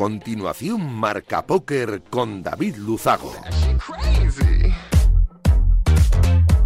continuación, Marca Póker con David Luzago.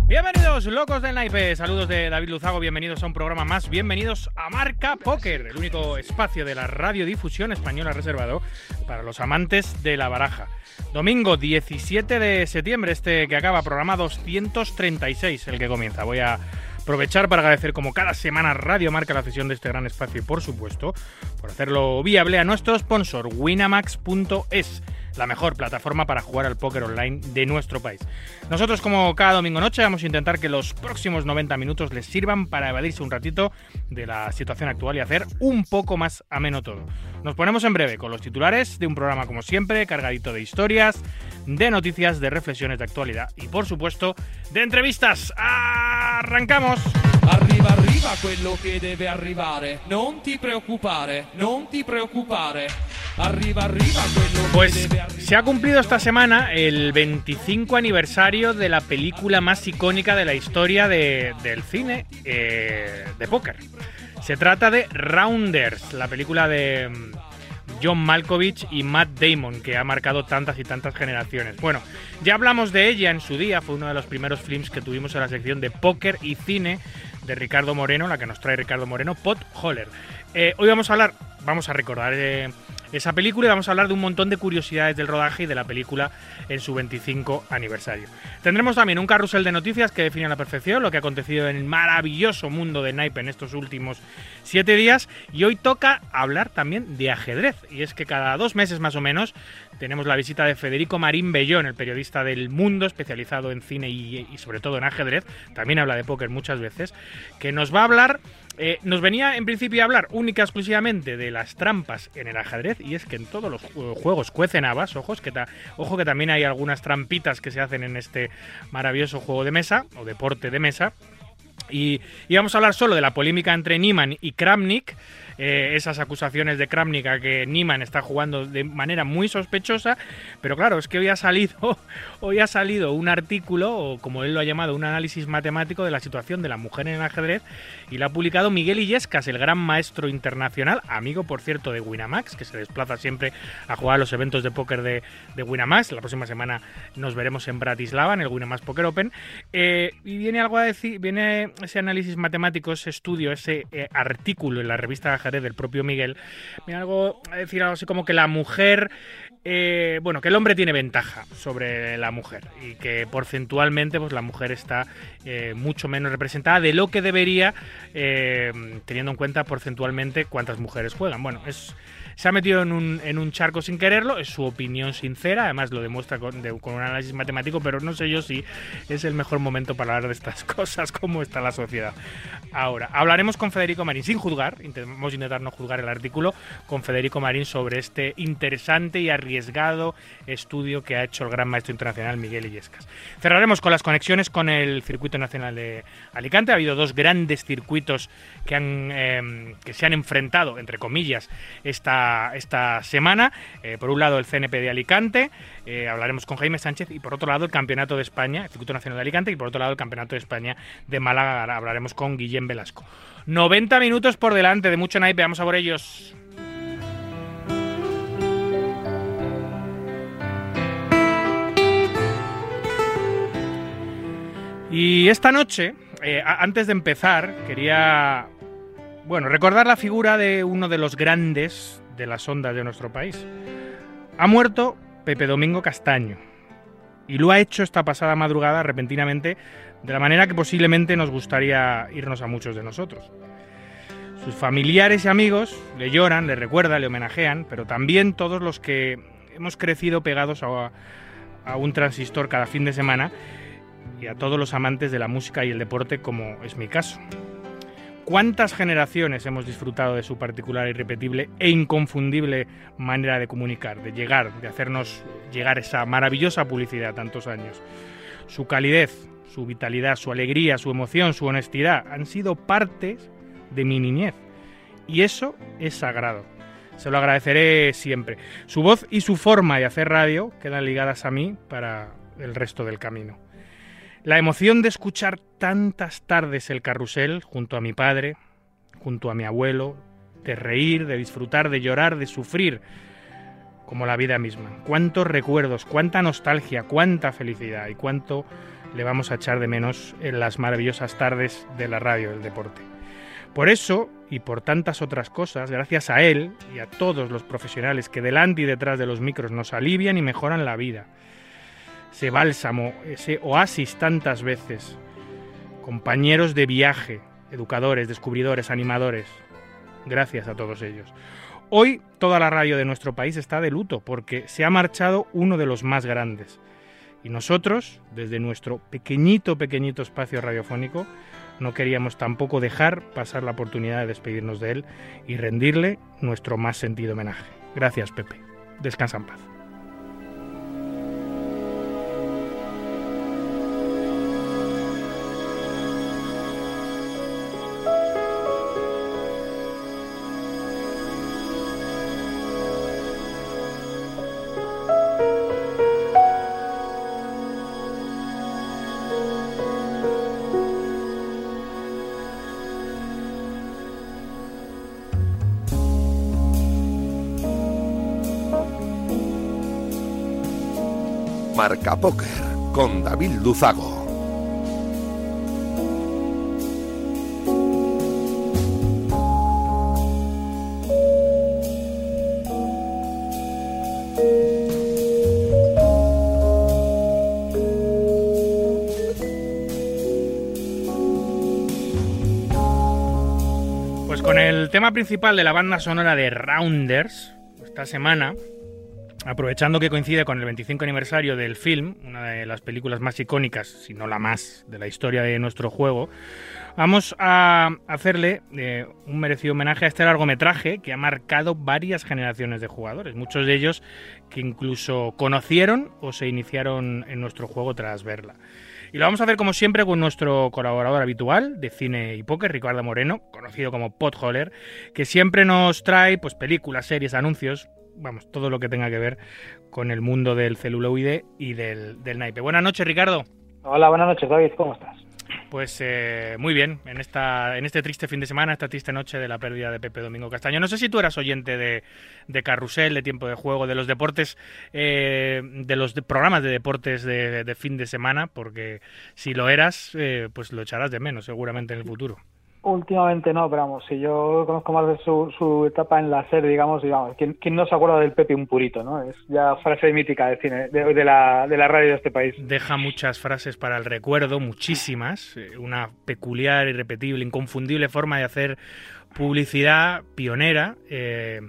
Bienvenidos, locos del naipe. Saludos de David Luzago. Bienvenidos a un programa más. Bienvenidos a Marca Póker, el único espacio de la radiodifusión española reservado para los amantes de la baraja. Domingo 17 de septiembre, este que acaba, programa 236, el que comienza. Voy a aprovechar para agradecer como cada semana Radio Marca la cesión de este gran espacio y por supuesto por hacerlo viable a nuestro sponsor winamax.es la mejor plataforma para jugar al póker online de nuestro país. Nosotros, como cada domingo noche, vamos a intentar que los próximos 90 minutos les sirvan para evadirse un ratito de la situación actual y hacer un poco más ameno todo. Nos ponemos en breve con los titulares de un programa, como siempre, cargadito de historias, de noticias, de reflexiones de actualidad y, por supuesto, de entrevistas. ¡Arrancamos! Arriva, arriva quello che deve arrivare. Non ti preoccupare, non ti preoccupare. Arriva, arriva quello Pues che deve arrivare. se ha cumplido esta semana el 25 aniversario de la película más icónica de la historia de- del cine eh, de póker. Se trata de Rounders, la película de John Malkovich y Matt Damon, que ha marcado tantas y tantas generaciones. Bueno, ya hablamos de ella en su día, fue uno de los primeros films que tuvimos en la sección de póker y cine de Ricardo Moreno, la que nos trae Ricardo Moreno, Pot Holler. Eh, hoy vamos a hablar, vamos a recordar eh, esa película y vamos a hablar de un montón de curiosidades del rodaje y de la película en su 25 aniversario. Tendremos también un carrusel de noticias que define a la perfección lo que ha acontecido en el maravilloso mundo de Naipe en estos últimos siete días. Y hoy toca hablar también de ajedrez. Y es que cada dos meses más o menos tenemos la visita de Federico Marín Bellón, el periodista del mundo especializado en cine y, y sobre todo en ajedrez, también habla de póker muchas veces, que nos va a hablar eh, nos venía en principio a hablar única exclusivamente de las trampas en el ajedrez y es que en todos los ju- juegos cuecen habas, ojos que ta- ojo que también hay algunas trampitas que se hacen en este maravilloso juego de mesa o deporte de mesa. Y, y vamos a hablar solo de la polémica entre Niemann y Kramnik, eh, esas acusaciones de Kramnik a que Niemann está jugando de manera muy sospechosa, pero claro, es que hoy ha salido, hoy ha salido un artículo, o como él lo ha llamado, un análisis matemático de la situación de la mujer en el ajedrez, y lo ha publicado Miguel Illescas, el gran maestro internacional, amigo por cierto de Winamax, que se desplaza siempre a jugar a los eventos de póker de, de Winamax. La próxima semana nos veremos en Bratislava, en el Winamax Poker Open. Eh, y viene algo a decir, viene ese análisis matemático, ese estudio, ese eh, artículo en la revista del propio Miguel, viene algo a decir algo así como que la mujer eh, bueno, que el hombre tiene ventaja sobre la mujer y que porcentualmente pues la mujer está eh, mucho menos representada de lo que debería, eh, teniendo en cuenta porcentualmente cuántas mujeres juegan. Bueno, es, se ha metido en un, en un charco sin quererlo, es su opinión sincera, además lo demuestra con, de- con un análisis matemático, pero no sé yo si es el mejor momento para hablar de estas cosas, cómo está la sociedad. Ahora, hablaremos con Federico Marín, sin juzgar, vamos intentar no juzgar el artículo, con Federico Marín sobre este interesante y arriesgado estudio que ha hecho el gran maestro internacional Miguel Illescas. Cerraremos con las conexiones con el circuito nacional de Alicante. Ha habido dos grandes circuitos que, han, eh, que se han enfrentado, entre comillas, esta, esta semana. Eh, por un lado, el CNP de Alicante, eh, hablaremos con Jaime Sánchez, y por otro lado, el Campeonato de España, el Circuito Nacional de Alicante, y por otro lado, el Campeonato de España de Málaga. Hablaremos con Guillem Velasco. 90 minutos por delante de mucho naipe, vamos a por ellos. Y esta noche, eh, antes de empezar, quería bueno, recordar la figura de uno de los grandes de las ondas de nuestro país. Ha muerto Pepe Domingo Castaño. Y lo ha hecho esta pasada madrugada repentinamente de la manera que posiblemente nos gustaría irnos a muchos de nosotros. Sus familiares y amigos le lloran, le recuerdan, le homenajean, pero también todos los que hemos crecido pegados a, a un transistor cada fin de semana y a todos los amantes de la música y el deporte como es mi caso. ¿Cuántas generaciones hemos disfrutado de su particular, irrepetible e inconfundible manera de comunicar, de llegar, de hacernos llegar esa maravillosa publicidad tantos años? Su calidez, su vitalidad, su alegría, su emoción, su honestidad han sido partes de mi niñez. Y eso es sagrado. Se lo agradeceré siempre. Su voz y su forma de hacer radio quedan ligadas a mí para el resto del camino. La emoción de escuchar tantas tardes el carrusel junto a mi padre, junto a mi abuelo, de reír, de disfrutar, de llorar, de sufrir, como la vida misma. Cuántos recuerdos, cuánta nostalgia, cuánta felicidad y cuánto le vamos a echar de menos en las maravillosas tardes de la radio del deporte. Por eso, y por tantas otras cosas, gracias a él y a todos los profesionales que delante y detrás de los micros nos alivian y mejoran la vida, ese bálsamo, ese oasis tantas veces. Compañeros de viaje, educadores, descubridores, animadores. Gracias a todos ellos. Hoy toda la radio de nuestro país está de luto porque se ha marchado uno de los más grandes. Y nosotros, desde nuestro pequeñito, pequeñito espacio radiofónico, no queríamos tampoco dejar pasar la oportunidad de despedirnos de él y rendirle nuestro más sentido homenaje. Gracias, Pepe. Descansa en paz. Marca Póker con David Luzago. Pues con el tema principal de la banda sonora de Rounders, esta semana, aprovechando que coincide con el 25 aniversario del film, una de las películas más icónicas, si no la más, de la historia de nuestro juego, vamos a hacerle eh, un merecido homenaje a este largometraje que ha marcado varias generaciones de jugadores, muchos de ellos que incluso conocieron o se iniciaron en nuestro juego tras verla. Y lo vamos a hacer como siempre con nuestro colaborador habitual de cine y póker, Ricardo Moreno, conocido como Potholler, que siempre nos trae pues películas, series, anuncios, vamos, todo lo que tenga que ver con el mundo del celuloide y del, del naipe. Buenas noches, Ricardo. Hola, buenas noches, David, ¿cómo estás? Pues eh, muy bien, en esta en este triste fin de semana, esta triste noche de la pérdida de Pepe Domingo Castaño. No sé si tú eras oyente de, de Carrusel, de Tiempo de Juego, de los deportes, eh, de los de- programas de deportes de, de fin de semana, porque si lo eras, eh, pues lo echarás de menos seguramente en el futuro. Últimamente no, pero vamos, si yo conozco más de su, su etapa en la serie, digamos, digamos, ¿quién, no se acuerda del Pepe un purito, no? Es ya frase mítica del cine, de, de la, de la radio de este país. Deja muchas frases para el recuerdo, muchísimas. Una peculiar, irrepetible, inconfundible forma de hacer publicidad pionera. eh,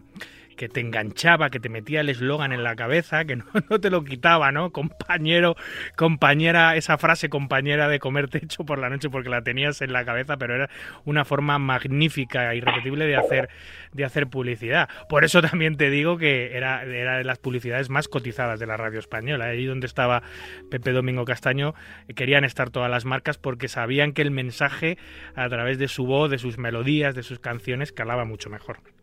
que te enganchaba, que te metía el eslogan en la cabeza, que no, no te lo quitaba, ¿no? Compañero, compañera, esa frase compañera de comer techo por la noche porque la tenías en la cabeza, pero era una forma magnífica e irrepetible de hacer, de hacer publicidad. Por eso también te digo que era, era de las publicidades más cotizadas de la radio española. Ahí donde estaba Pepe Domingo Castaño, eh, querían estar todas las marcas porque sabían que el mensaje a través de su voz, de sus melodías, de sus canciones, calaba mucho mejor.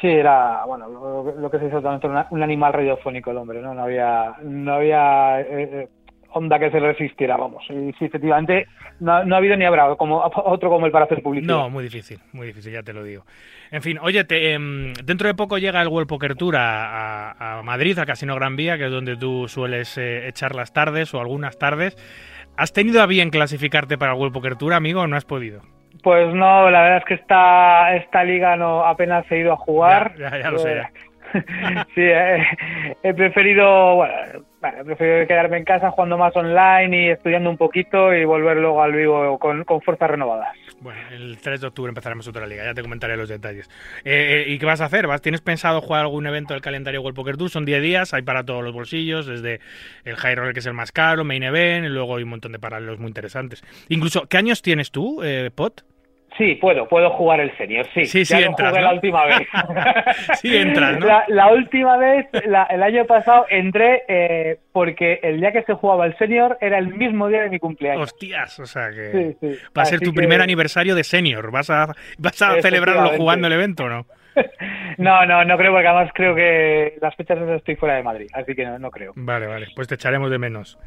Sí, era, bueno, lo, que se una- un animal radiofónico el hombre, ¿no? No había, no había eh, eh, onda que se resistiera, vamos. Y sí, efectivamente, no, no ha habido ni habrá como, otro como él para hacer publicidad. No, muy difícil, muy difícil, ya te lo digo. En fin, oye, te, em, dentro de poco llega el World Poker Tour a, a- a Madrid, al Casino Gran Vía, que es donde tú sueles eh, echar las tardes o algunas tardes. ¿Has tenido a bien clasificarte para el World Poker Tour, amigo, o no has podido? Pues no, la verdad es que esta, esta liga no apenas he ido a jugar. Ya, ya, ya lo sé, ya. sí, eh, he preferido, bueno, bueno, he preferido quedarme en casa jugando más online y estudiando un poquito y volver luego al vivo con, con fuerzas renovadas. Bueno, el 3 de octubre empezaremos otra liga, ya te comentaré los detalles. Eh, eh, ¿Y qué vas a hacer? ¿Vas, ¿Tienes pensado jugar algún evento del calendario World Poker Tour? Son 10 días, hay para todos los bolsillos, desde el High Roller, que es el más caro, Main Event, y luego hay un montón de paralelos muy interesantes. Incluso, ¿qué años tienes tú, eh, Pot? Sí, puedo, puedo jugar el senior, sí. Sí, sí ya entras, jugué ¿no? la última vez. Sí entras, ¿no? La, la última vez, la- el año pasado, entré eh, porque el día que se jugaba el senior era el mismo día de mi cumpleaños. Hostias, o sea que Sí, sí. va a ser tu que- primer aniversario de senior. ¿Vas a, vas a celebrarlo jugando el evento o no? No, no, no creo porque además creo que las fechas estoy fuera de Madrid, así que no, no creo. Vale, vale, pues te echaremos de menos.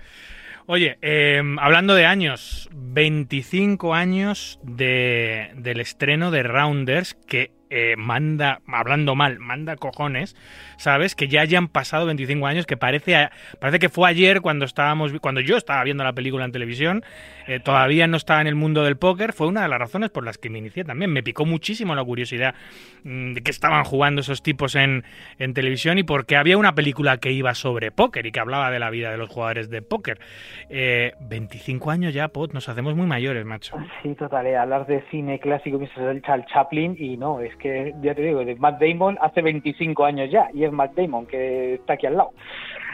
Oye, eh, hablando de años, 25 años de, del estreno de Rounders, que eh, manda, hablando mal, manda cojones, ¿sabes? Que ya hayan pasado 25 años, que parece, parece que fue ayer cuando estábamos, cuando yo estaba viendo la película en televisión, eh, todavía no estaba en el mundo del póker, fue una de las razones por las que me inicié también. Me picó muchísimo la curiosidad mm, de que estaban jugando esos tipos en, en televisión y porque había una película que iba sobre póker y que hablaba de la vida de los jugadores de póker. Eh, 25 años ya, Pot, nos hacemos muy mayores, macho. Sí, total, eh, hablar de cine clásico el Charles Chaplin y no, es que ya te digo, de Matt Damon hace 25 años ya y es Matt Damon que está aquí al lado.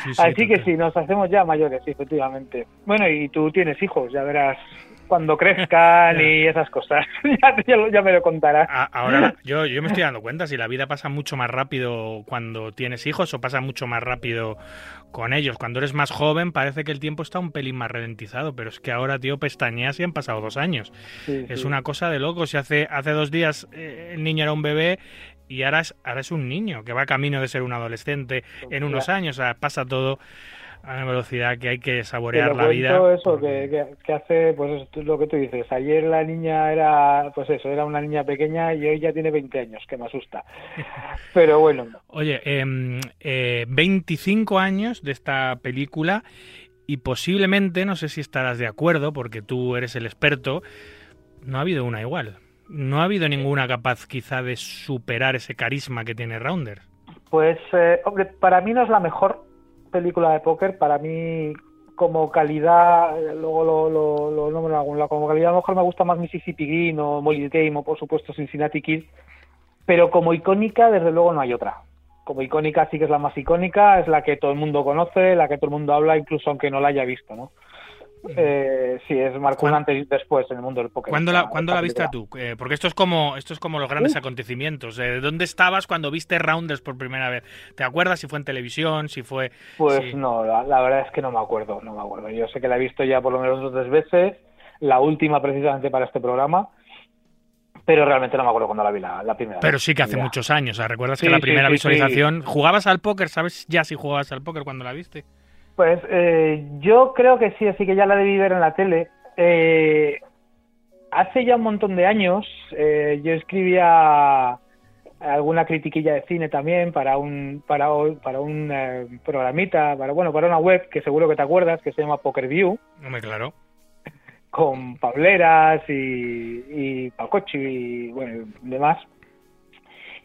Sí, sí, Así que sí, nos hacemos ya mayores, sí, efectivamente. Bueno, y tú tienes hijos, ya verás cuando crezcan y esas cosas. ya, ya ya me lo contarás. Ahora yo, yo me estoy dando cuenta si la vida pasa mucho más rápido cuando tienes hijos o pasa mucho más rápido con ellos. Cuando eres más joven parece que el tiempo está un pelín más ralentizado, pero es que ahora, tío, pestañeas y han pasado dos años. Sí, Es sí. una cosa de loco. Si hace, hace dos días eh, el niño era un bebé y ahora es, ahora es un niño que va camino de ser un adolescente en unos años. O sea, pasa todo a una velocidad que hay que saborear la vida. eso, que, que, que hace, pues es lo que tú dices. Ayer la niña era, pues eso, era una niña pequeña y hoy ya tiene 20 años, que me asusta. Pero bueno, Oye, em, eh, 25 años de esta película y posiblemente, no sé si estarás de acuerdo, porque tú eres el experto, no ha habido una igual. No ha habido ninguna capaz quizá de superar ese carisma que tiene Rounder. Pues, eh, hombre, para mí no es la mejor película de póker. Para mí, como calidad, eh, luego lo, lo, lo nombro como calidad a lo mejor me gusta más Mississippi Green o Molly's Game o, por supuesto, Cincinnati Kid. Pero como icónica, desde luego, no hay otra. Como icónica sí que es la más icónica, es la que todo el mundo conoce, la que todo el mundo habla, incluso aunque no la haya visto, ¿no? Eh, sí, es marcó un ¿Cuán- antes y después en el mundo del. ¿Cuándo la, esta- ¿cuándo esta la viste tú? Eh, porque esto es como esto es como los grandes Uf. acontecimientos. Eh, ¿Dónde estabas cuando viste Rounders por primera vez? ¿Te acuerdas si fue en televisión, si fue Pues sí. no, la, la verdad es que no me acuerdo, no me acuerdo. Yo sé que la he visto ya por lo menos dos o tres veces, la última precisamente para este programa, pero realmente no me acuerdo cuando la vi la, la primera Pero vez. sí que hace muchos años. O sea, ¿Recuerdas que Sí, la sí, primera visualización jugabas al póker? ¿Sabes ya si jugabas al póker cuando la viste? Pues eh, yo creo que sí, así que ya la debí ver en la tele. Eh, hace ya un montón de años eh, yo escribía alguna critiquilla de cine también para un para, para un eh, programita, para bueno, para una web que seguro que te acuerdas, que se llama Poker View. Hombre, claro. con Pableras y, y Pacochi y bueno, y demás.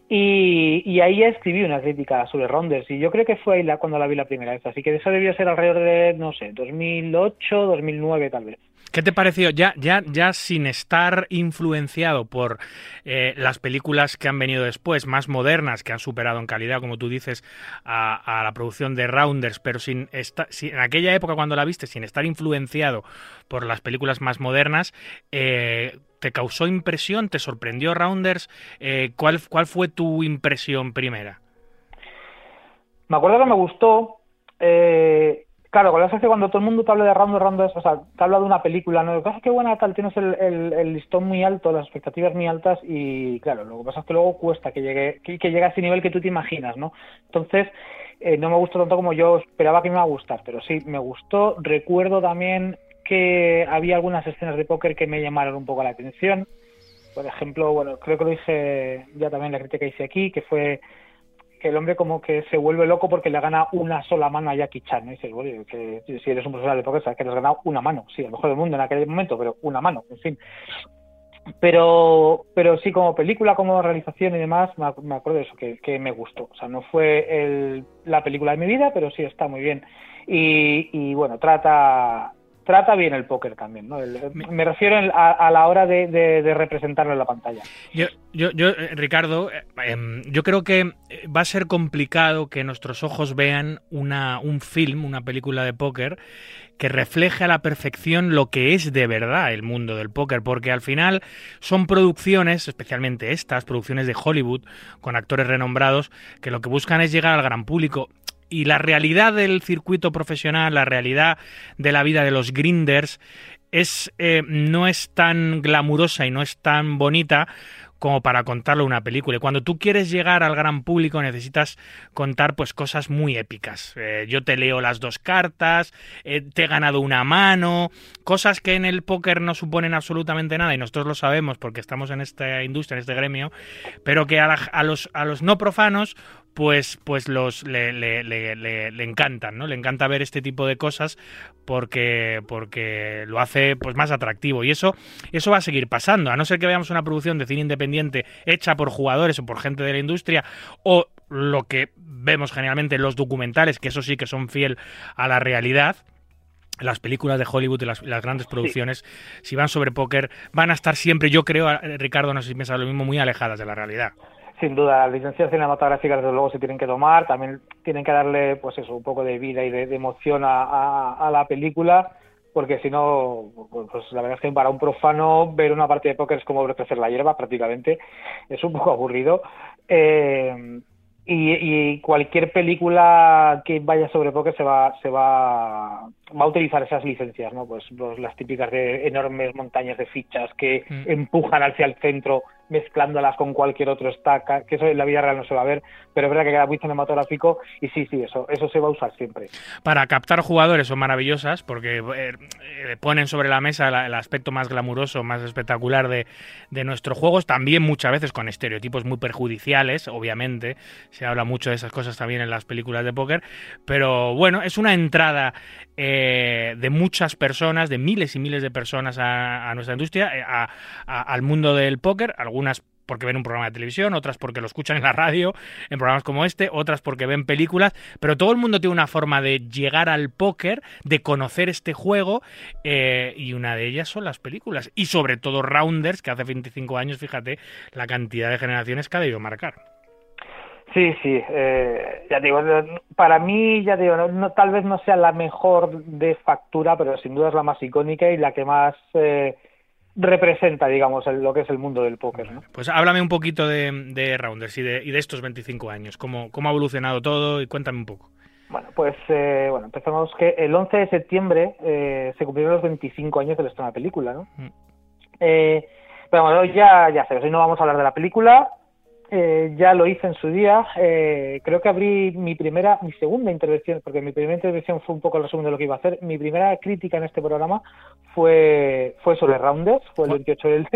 Y, y ahí escribí una crítica sobre Rounders y yo creo que fue ahí la, cuando la vi la primera vez, así que eso debió ser alrededor de, no sé, 2008, 2009 tal vez. ¿Qué te pareció? Ya, ya, ya sin estar influenciado por eh, las películas que han venido después, más modernas, que han superado en calidad, como tú dices, a, la producción de Rounders, pero sin en aquella época cuando la viste, sin estar influenciado por las películas más modernas, eh, ¿te causó impresión? ¿Te sorprendió Rounders? Eh, ¿cuál, ¿Cuál fue tu impresión primera? Me acuerdo que me gustó. Claro, con la que cuando todo el mundo te habla de Rounders, Rounders, o sea, te habla de una película, ¿no? Lo que pasa es que, bueno, tal, tienes el, el- el listón muy alto, las expectativas muy altas y, claro, lo que pasa es que luego cuesta que llegue, que, que llegue a ese nivel que tú te imaginas, ¿no? Entonces, eh, no me gustó tanto como yo esperaba que me iba a gustar, pero sí, me gustó. Recuerdo también que había algunas escenas de póker que me llamaron un poco la atención. Por ejemplo, bueno, creo que lo dije ya también la crítica que hice aquí, que fue que el hombre como que se vuelve loco porque le gana una sola mano a Jackie Chan, ¿no? Y dices, bueno, que si eres un profesional de póker, sabes que le has ganado una mano, sí, el mejor del mundo en aquel momento, pero una mano, en fin. Pero, pero sí, como película, como realización y demás, me, ac- me acuerdo de eso, que, me gustó. O sea, no fue el- la película de mi vida, pero sí está muy bien. Y bueno, trata, trata bien el póker también, ¿no? El- me refiero en- a, a la hora de, de- de representarlo en la pantalla. Yo, yo, yo, eh, Ricardo, eh, em, yo creo que eh, va a ser complicado que nuestros ojos vean una, un film, una película de póker, que refleje a la perfección lo que es de verdad el mundo del póker, porque al final son producciones, especialmente estas, producciones de Hollywood, con actores renombrados, que lo que buscan es llegar al gran público. Y la realidad del circuito profesional, la realidad de la vida de los grinders, es, eh, no es tan glamurosa y no es tan bonita como para contarlo una película. Y cuando tú quieres llegar al gran público necesitas contar pues cosas muy épicas. Eh, yo te leo las dos cartas, eh, te he ganado una mano, cosas que en el póker no suponen absolutamente nada y nosotros lo sabemos porque estamos en esta industria, en este gremio, pero que a los, a los no profanos pues, pues los le, le- le- le- le encantan, ¿no? Le encanta ver este tipo de cosas porque, porque lo hace pues más atractivo. Y eso, eso va a seguir pasando. A no ser que veamos una producción de cine independiente hecha por jugadores o por gente de la industria, o lo que vemos generalmente en los documentales, que eso sí que son fiel a la realidad. Las películas de Hollywood y las, las grandes producciones, si van sobre póker, van a estar siempre, yo creo, Ricardo, no sé si piensas lo mismo, muy alejadas de la realidad. Sin duda, las licencias cinematográficas desde luego se tienen que tomar, también tienen que darle, pues eso, un poco de vida y de, emoción a, la película, porque si no, pues la verdad es que para un profano ver una partida de póker es como ver crecer la hierba prácticamente, es un poco aburrido. Eh, y, y cualquier película que vaya sobre póker se va, se va, va a utilizar esas licencias, ¿no? Pues, pues las típicas de enormes montañas de fichas que Mm. empujan hacia el centro mezclándolas con cualquier otro stack, que eso en la vida real no se va a ver, pero es verdad que queda muy cinematográfico y sí, sí, eso, eso se va a usar siempre. para captar jugadores son maravillosas porque eh, eh, ponen sobre la mesa la- el aspecto más glamuroso, más espectacular de, de nuestros juegos, también muchas veces con estereotipos muy perjudiciales, obviamente, se habla mucho de esas cosas también en las películas de póker, pero bueno, es una entrada eh, de muchas personas, de miles y miles de personas a, nuestra industria, eh, al mundo del póker, algunas porque ven un programa de televisión, otras porque lo escuchan en la radio, en programas como este, otras porque ven películas, pero todo el mundo tiene una forma de llegar al póker, de conocer este juego, eh, y una de ellas son las películas. Y sobre todo Rounders, que hace 25 años, fíjate, la cantidad de generaciones que ha debido marcar. Sí, sí, eh, ya digo, para mí, ya te digo, no, no- tal vez no sea la mejor de factura, pero sin duda es la más icónica y la que más eh, representa, digamos, el- lo que es el mundo del póker, ¿no? Pues háblame un poquito de, de Rounders y de, y de estos 25 años, cómo, cómo ha evolucionado todo y cuéntame un poco. Bueno, pues eh, bueno, empezamos que el 11 de septiembre eh, se cumplieron los 25 años del estreno de la película, ¿no? Mm. Eh, pero bueno, hoy ya, ya sé, hoy no vamos a hablar de la película, eh, ya lo hice en su día, eh, creo que abrí mi primera, mi segunda intervención, porque mi primera intervención fue un poco el resumen de lo que iba a hacer, mi primera crítica en este programa fue, fue sobre Rounders, fue el 28 del,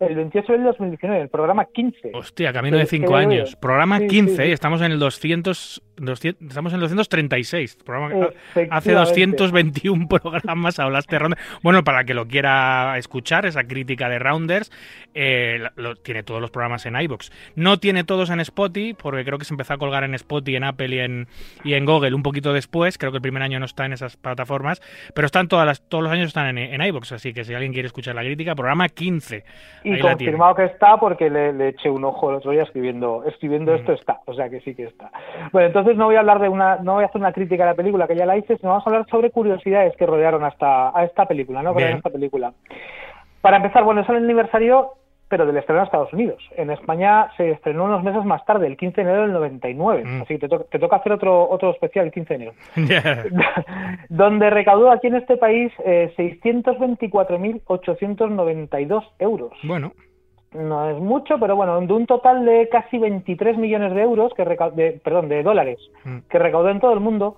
el 28 del 2019, el programa 15. Hostia, camino de Sí, 5 sí, años. Programa sí, 15 sí. y estamos en el 200, 200 estamos en el 236. Programa hace Efectivamente. 221 programas hablaste de Rounders. Bueno, para que lo quiera escuchar, esa crítica de Rounders, eh, lo- tiene todos los programas en iBox. No tiene todos en Spotify, porque creo que se empezó a colgar en Spotify, en Apple y en, y en Google un poquito después. Creo que el primer año no está en esas plataformas, pero están todas las, todos los años están en, en iBox. Así que si alguien quiere escuchar la crítica, programa 15. Y confirmado que está porque le, le eché un ojo el otro día escribiendo, escribiendo Mm. esto está, o sea que sí que está. Bueno, entonces no voy a hablar de una, no voy a hacer una crítica a la película que ya la hice, sino vamos a hablar sobre curiosidades que rodearon hasta a esta película, ¿no? Rodearon esta película. Para empezar, bueno, es el aniversario, pero del estreno en Estados Unidos. En España se estrenó unos meses más tarde, el 15 de enero del 99. Mm. Así que te, to- te toca hacer otro, otro especial el 15 de enero. Donde recaudó aquí en este país eh, 624.892 euros. bueno. No es mucho, pero bueno, de un total de casi 23 millones de euros, que de, perdón, de dólares, Mm. que recaudó en todo el mundo,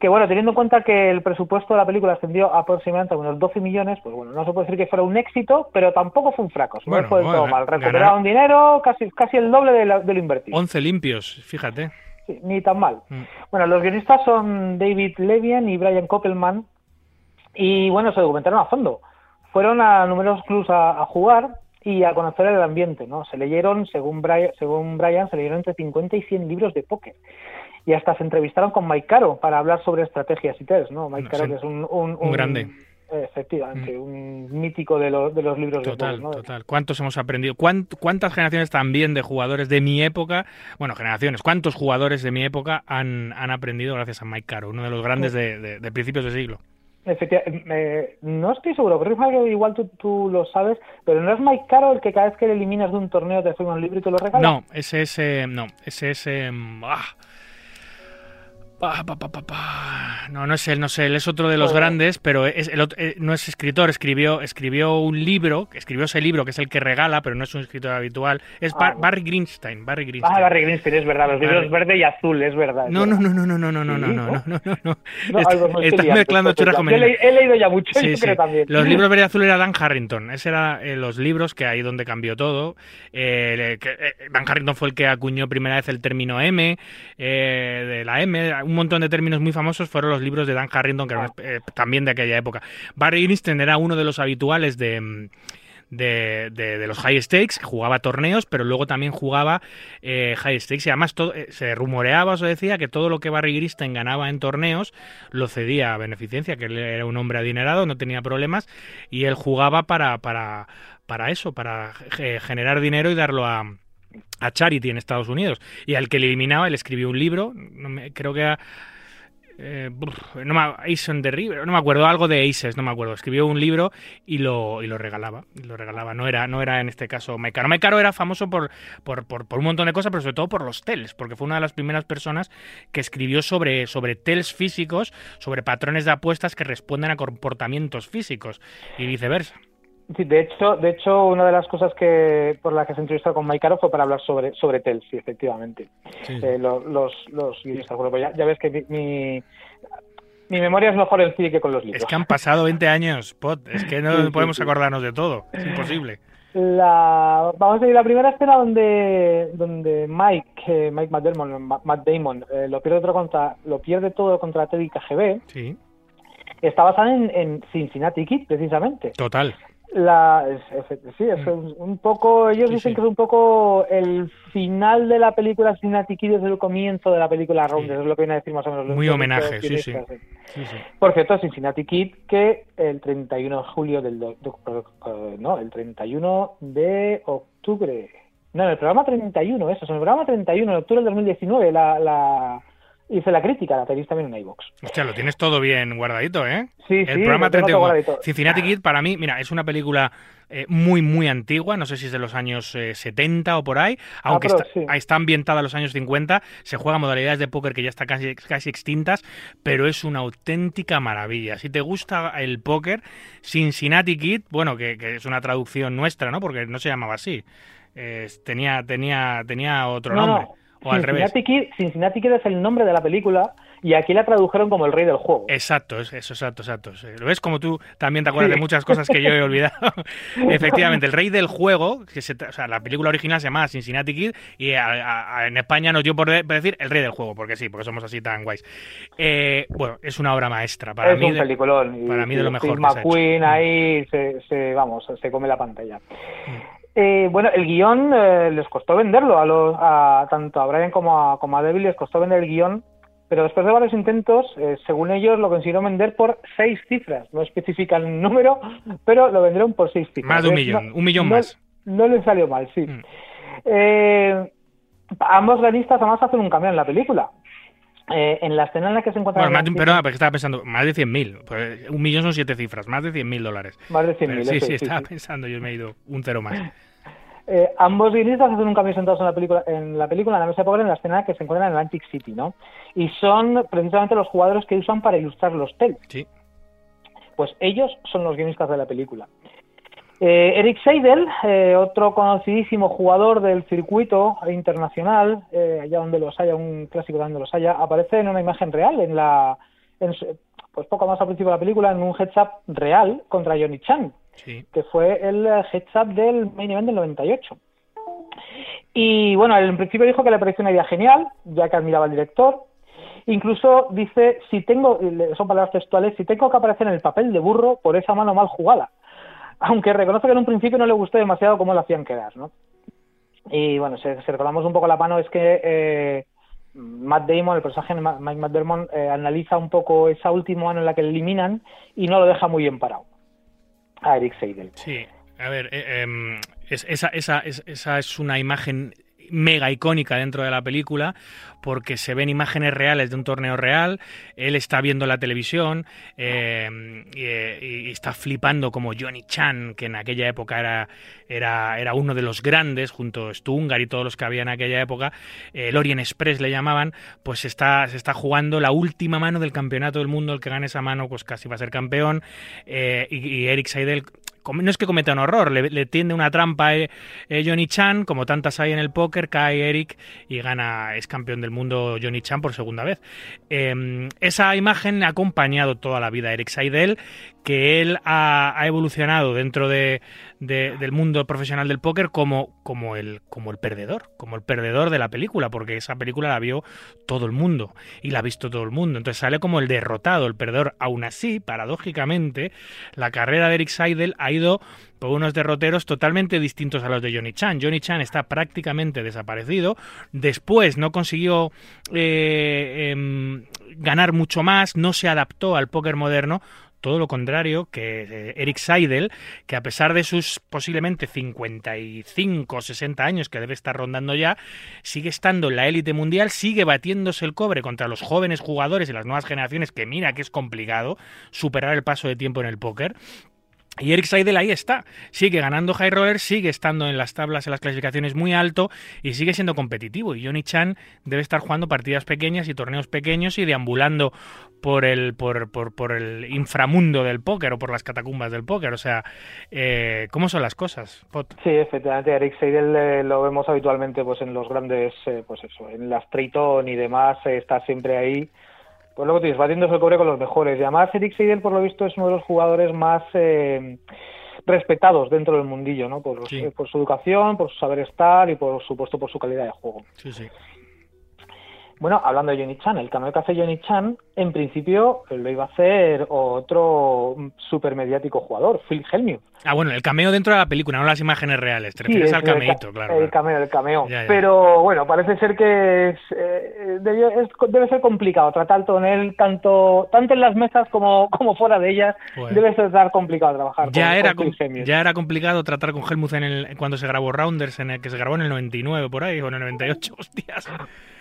que bueno, teniendo en cuenta que el presupuesto de la película ascendió aproximadamente a unos 12 millones, pues bueno, no se puede decir que fuera un éxito, pero tampoco fue un fracaso, Bueno, no fue del todo mal. Recuperaron dinero, casi, casi el doble de, la- de lo invertido. 11 limpios, fíjate. Sí, ni tan mal. Mm. Bueno, los guionistas son David Levian y Brian Koppelman y bueno, se documentaron a fondo. Fueron a numerosos clubs a, a jugar y a conocer el ambiente, ¿no? Se leyeron, según Brian, según Brian, se leyeron entre 50 y 100 libros de póker. Y hasta se entrevistaron con Mike Caro para hablar sobre estrategias y test, ¿no? Mike No, Caro, sí. que es un, un, Un grande. Efectivamente, un mítico de, los de los libros Total, de Poe, ¿no? total. ¿Cuántos hemos aprendido? ¿Cuánt- ¿Cuántas generaciones también de jugadores de mi época? Bueno, generaciones. ¿Cuántos jugadores de mi época han, han aprendido gracias a Mike Caro, uno de los grandes de, de- de principios de siglo? Efectivamente, no estoy seguro, creo que igual tú, tú lo sabes, pero no es Mike Caro el que cada vez que le eliminas de un torneo te firma un libro y te lo regala. No, ese es. eh, no, ese es. eh, ah. Pa, pa, pa. No, no es él, no sé, él es otro de los Joder. grandes, pero es el eh, no es escritor, escribió, escribió un libro, escribió ese libro que es el que regala, pero no es un escritor habitual. Es Ah, Bar-. Barry Greenstein, Barry Greenstein. Ah, Barry Greenstein, es verdad, los libros Barry- verde y azul, es verdad. es No, no, verdad. no, no, no, no, no, no, no, no, ¿no? no, no, Est- Estás mezclando entonces, churras con he, leído ya mucho, Sí, yo sí. creo también. Los libros verde y azul era Dan Harrington. Ese era eh, los libros que ahí donde cambió todo. Eh, que, eh, Dan Harrington fue el que acuñó primera vez el término M, eh, de la M. Un montón de términos muy famosos fueron los libros de Dan Harrington, que eran eh, también de aquella época. Barry Greenstein era uno de los habituales de. mm, De, los high stakes, jugaba torneos, pero luego también jugaba eh, high stakes. Y además todo, eh, se rumoreaba o se decía que todo lo que Barry Greenstein ganaba en torneos lo cedía a beneficencia, que él era un hombre adinerado, no tenía problemas, y él jugaba para, para, para eso, para ge- generar dinero y darlo a, a Charity en Estados Unidos. Y al que le eliminaba, él escribió un libro, no me- creo que era... eh, no me, Ace on the River, no me acuerdo, algo de Aces, no me acuerdo. Escribió un libro y lo, y lo regalaba. lo regalaba. No era, no era en este caso Maicaro. Maicaro era famoso por, por, por, un montón de cosas, pero sobre todo por los tells, porque fue una de las primeras personas que escribió sobre, sobre tells físicos, sobre patrones de apuestas que responden a comportamientos físicos y viceversa. Sí, de hecho, de hecho, una de las cosas que por las que se entrevistó con Mike Caro fue para hablar sobre sobre Tel, sí, efectivamente. Eh, lo- los los guionistas, bueno, pues ya, ya ves que mi, mi, mi memoria es mejor en sí que con los libros. Es que han pasado 20 años, Pot. Es que no Sí, sí, podemos sí. acordarnos de todo. Es imposible. La, vamos a ir a la primera escena donde, donde Mike, eh, Mike Matt Damon, Ma- Matt Damon eh, lo, pierde otro contra, lo pierde todo contra Teddy KGB, Sí, está basada en, en Cincinnati Kid, precisamente. total. La, sí, es un, un poco, ellos Sí, dicen sí. que es un poco el final de la película Kid desde el comienzo de la película Rounders, es lo que viene a decir más o menos. Muy homenaje, sí, sí. Por cierto, Cincinnati Kid que el 31 de julio del... do- do- eh, no, el 31 de octubre. No, en el programa 31, eso, en el programa 31 de octubre del 2019 la, la hice la crítica, la tenéis también en iVoox. Hostia, lo tienes todo bien guardadito, ¿eh? Sí, el sí, programa lo tengo 31. todo guardadito. Cincinnati Kid, para mí, mira, es una película eh, muy, muy antigua. No sé si es de los años eh, 70 o por ahí. Aunque pero está, sí. está ambientada a los años 50. Se juega modalidades de póker que ya están casi, casi extintas. Pero es una auténtica maravilla. Si te gusta el póker, Cincinnati Kid, bueno, que, que es una traducción nuestra, ¿no? Porque no se llamaba así. Eh, tenía, tenía, tenía otro No, nombre. no. O al revés. Cincinnati Kid, Cincinnati Kid es el nombre de la película y aquí la tradujeron como el rey del juego. Exacto, es- eso, exacto, exacto. ¿Lo ves? Como tú también te acuerdas Sí. de muchas cosas que yo he olvidado. Efectivamente, el rey del juego, que se, o sea, la película original se llamaba Cincinnati Kid y a- a- en España nos dio por, de- por decir el rey del juego, porque sí, porque somos así tan guays. Eh, bueno, es una obra maestra para es mí. un de- peliculón. y- para mí de lo mejor Steve que se ha hecho. McQueen Mm. ahí se, se- vamos, se come la pantalla. Eh, bueno, el guion eh, les costó venderlo a los a, tanto a Brian como a, como a Devil les costó vender el guion, pero después de varios intentos, eh, según ellos, lo consiguieron vender por seis cifras. No especifican el número, pero lo vendieron por seis cifras. Más de un Eh, millón, no- un millón no- más. No les salió mal, sí. Mm. Eh, ambos guionistas además hacen un cambio en la película. Eh, en la escena en la que se encuentran... Bueno, en perdona, porque estaba pensando, más de 100.000. Pues, un millón son siete cifras, más de 100.000 dólares. Más de 100.000, Pero sí, sí, sí, estaba sí. pensando, yo me he ido un cero más. Eh, ambos guionistas hacen un cambio sentados en la película, en la película, en la mesa de póker, en la escena que se encuentran en Atlantic City, ¿no? Y son precisamente los jugadores que usan para ilustrar los TEL. Sí. Pues ellos son los guionistas de la película. Eh, Eric Seidel, eh, otro conocidísimo jugador del circuito internacional, eh, allá donde los haya, un clásico donde los haya, aparece en una imagen real, en la, en pues poco más al principio de la película, en un heads up real contra Johnny Chan Sí. que fue el eh, heads up del main event del 98. Y bueno, en principio dijo que le pareció una idea genial, ya que admiraba al director. Incluso dice, si tengo, son palabras textuales, si tengo que aparecer en el papel de burro por esa mano mal jugada. Aunque reconoce que en un principio no le gustó demasiado cómo lo hacían quedar, ¿no? Y bueno, si, si recordamos un poco la mano, es que eh, Matt Damon, el personaje de Mike Matt Damon, eh, analiza un poco esa última mano en la que le eliminan y no lo deja muy bien parado a Eric Seidel. Sí, a ver, eh, em, esa, esa, esa es una imagen mega icónica dentro de la película porque se ven imágenes reales de un torneo real, él está viendo la televisión eh, y, está flipando como Johnny Chan, que en aquella época era, era, era uno de los grandes, junto a Stungar y todos los que había en aquella época, el eh, Orient Express le llamaban, pues está, se está jugando la última mano del campeonato del mundo, el que gane esa mano pues casi va a ser campeón, eh, y, y Eric Seidel no es que cometa un horror, le, tiende una trampa eh, eh, Johnny Chan, como tantas hay en el póker, cae Eric y gana, es campeón del mundo Johnny Chan por segunda vez. Em, esa imagen ha acompañado toda la vida a Eric Seidel, que él ha, evolucionado dentro de, del mundo profesional del póker como, como, el, como el perdedor, como el perdedor de la película, porque esa película la vio todo el mundo y la ha visto todo el mundo. Entonces sale como el derrotado, el perdedor. Aún así, paradójicamente, la carrera de Eric Seidel ha ido por unos derroteros totalmente distintos a los de Johnny Chan. Johnny Chan está prácticamente desaparecido. Después no consiguió eh, em, ganar mucho más, no se adaptó al póker moderno todo lo contrario que eh, Eric Seidel, que a pesar de sus posiblemente 55 o 60 años que debe estar rondando ya, sigue estando en la élite mundial, sigue batiéndose el cobre contra los jóvenes jugadores y las nuevas generaciones, que mira que es complicado superar el paso de tiempo en el póker. Y Eric Seidel ahí está, sigue ganando high roller, sigue estando en las tablas, en las clasificaciones muy alto y sigue siendo competitivo. Y Johnny Chan debe estar jugando partidas pequeñas y torneos pequeños y deambulando por el, por, por, por el inframundo del póker o por las catacumbas del póker. O sea, eh, ¿cómo son las cosas, Pot? Sí, efectivamente, Eric Seidel eh, lo vemos habitualmente pues en los grandes, eh, pues eso, en las Triton y demás, está siempre ahí pues luego tienes, batiéndose el cobre con los mejores. Y además Eric Seidel, por lo visto, es uno de los jugadores más eh, respetados dentro del mundillo, ¿no? Por, por su educación, por su saber estar y, por supuesto, por su calidad de juego. Sí, sí. Bueno, hablando de Johnny Chan, el cameo que hace Johnny Chan, en principio lo iba a hacer otro super mediático jugador, Phil Hellmuth. Ah, bueno, el cameo dentro de la película, no las imágenes reales. Te refieres al cameito, claro. El cameo, el cameo. Pero bueno, parece ser que eh, debe, ser complicado tratar con él tanto tanto en las mesas como, como fuera de ellas. Debe ser complicado trabajar ya con, era Ya era complicado tratar con Hellmuth en el, cuando se grabó Rounders, en el, que se grabó en el 99 por ahí, o en el 98, hostias.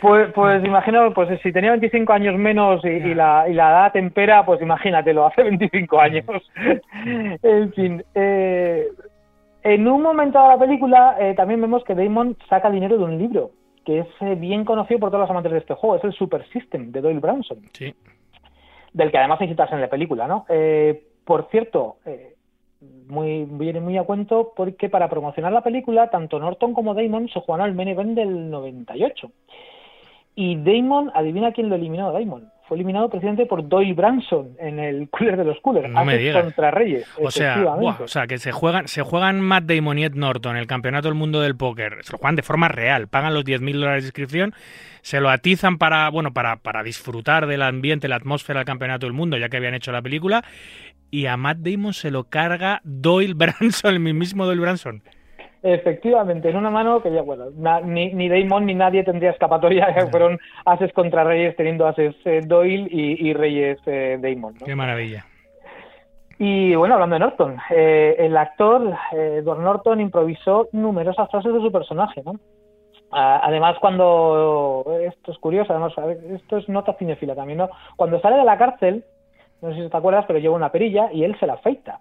Pues, pues imagino, pues si tenía 25 años menos y, la, y la edad tempera, pues imagínatelo, hace 25 años. en fin, eh, en un momento de la película eh, también vemos que Damon saca dinero de un libro que es eh, bien conocido por todos los amantes de este juego, es el Super System de Doyle Branson. Sí. Del que además citas en la película, ¿no? por cierto, muy viene muy a cuento porque para promocionar la película, tanto Norton como Damon se jugaron al main event del 98. Y Damon, adivina quién lo eliminó Damon. Fue eliminado precisamente por Doyle Branson en el cooler de los coolers. No me digas. contra Reyes. O sea, o sea, que se juegan, se juegan Matt Damon y Ed Norton el campeonato del mundo del póker. Se lo juegan de forma real. Pagan los 10.000 dólares de inscripción, se lo atizan para, bueno, para, para disfrutar del ambiente, la atmósfera del campeonato del mundo, ya que habían hecho la película. Y a Matt Damon se lo carga Doyle Branson, el mismo Doyle Branson. Efectivamente, en una mano que ya, bueno, ni, ni Damon ni nadie tendría escapatoria, fueron ases contra Reyes teniendo ases eh, Doyle y, Reyes eh, Damon. Qué maravilla. Y bueno, hablando de Norton, eh, el actor Edward Norton improvisó numerosas frases de su personaje, ¿no? además, cuando. Esto es curioso, además, esto es nota cinefila también, ¿no? Cuando sale de la cárcel, no sé si te acuerdas, pero lleva una perilla y él se la afeita.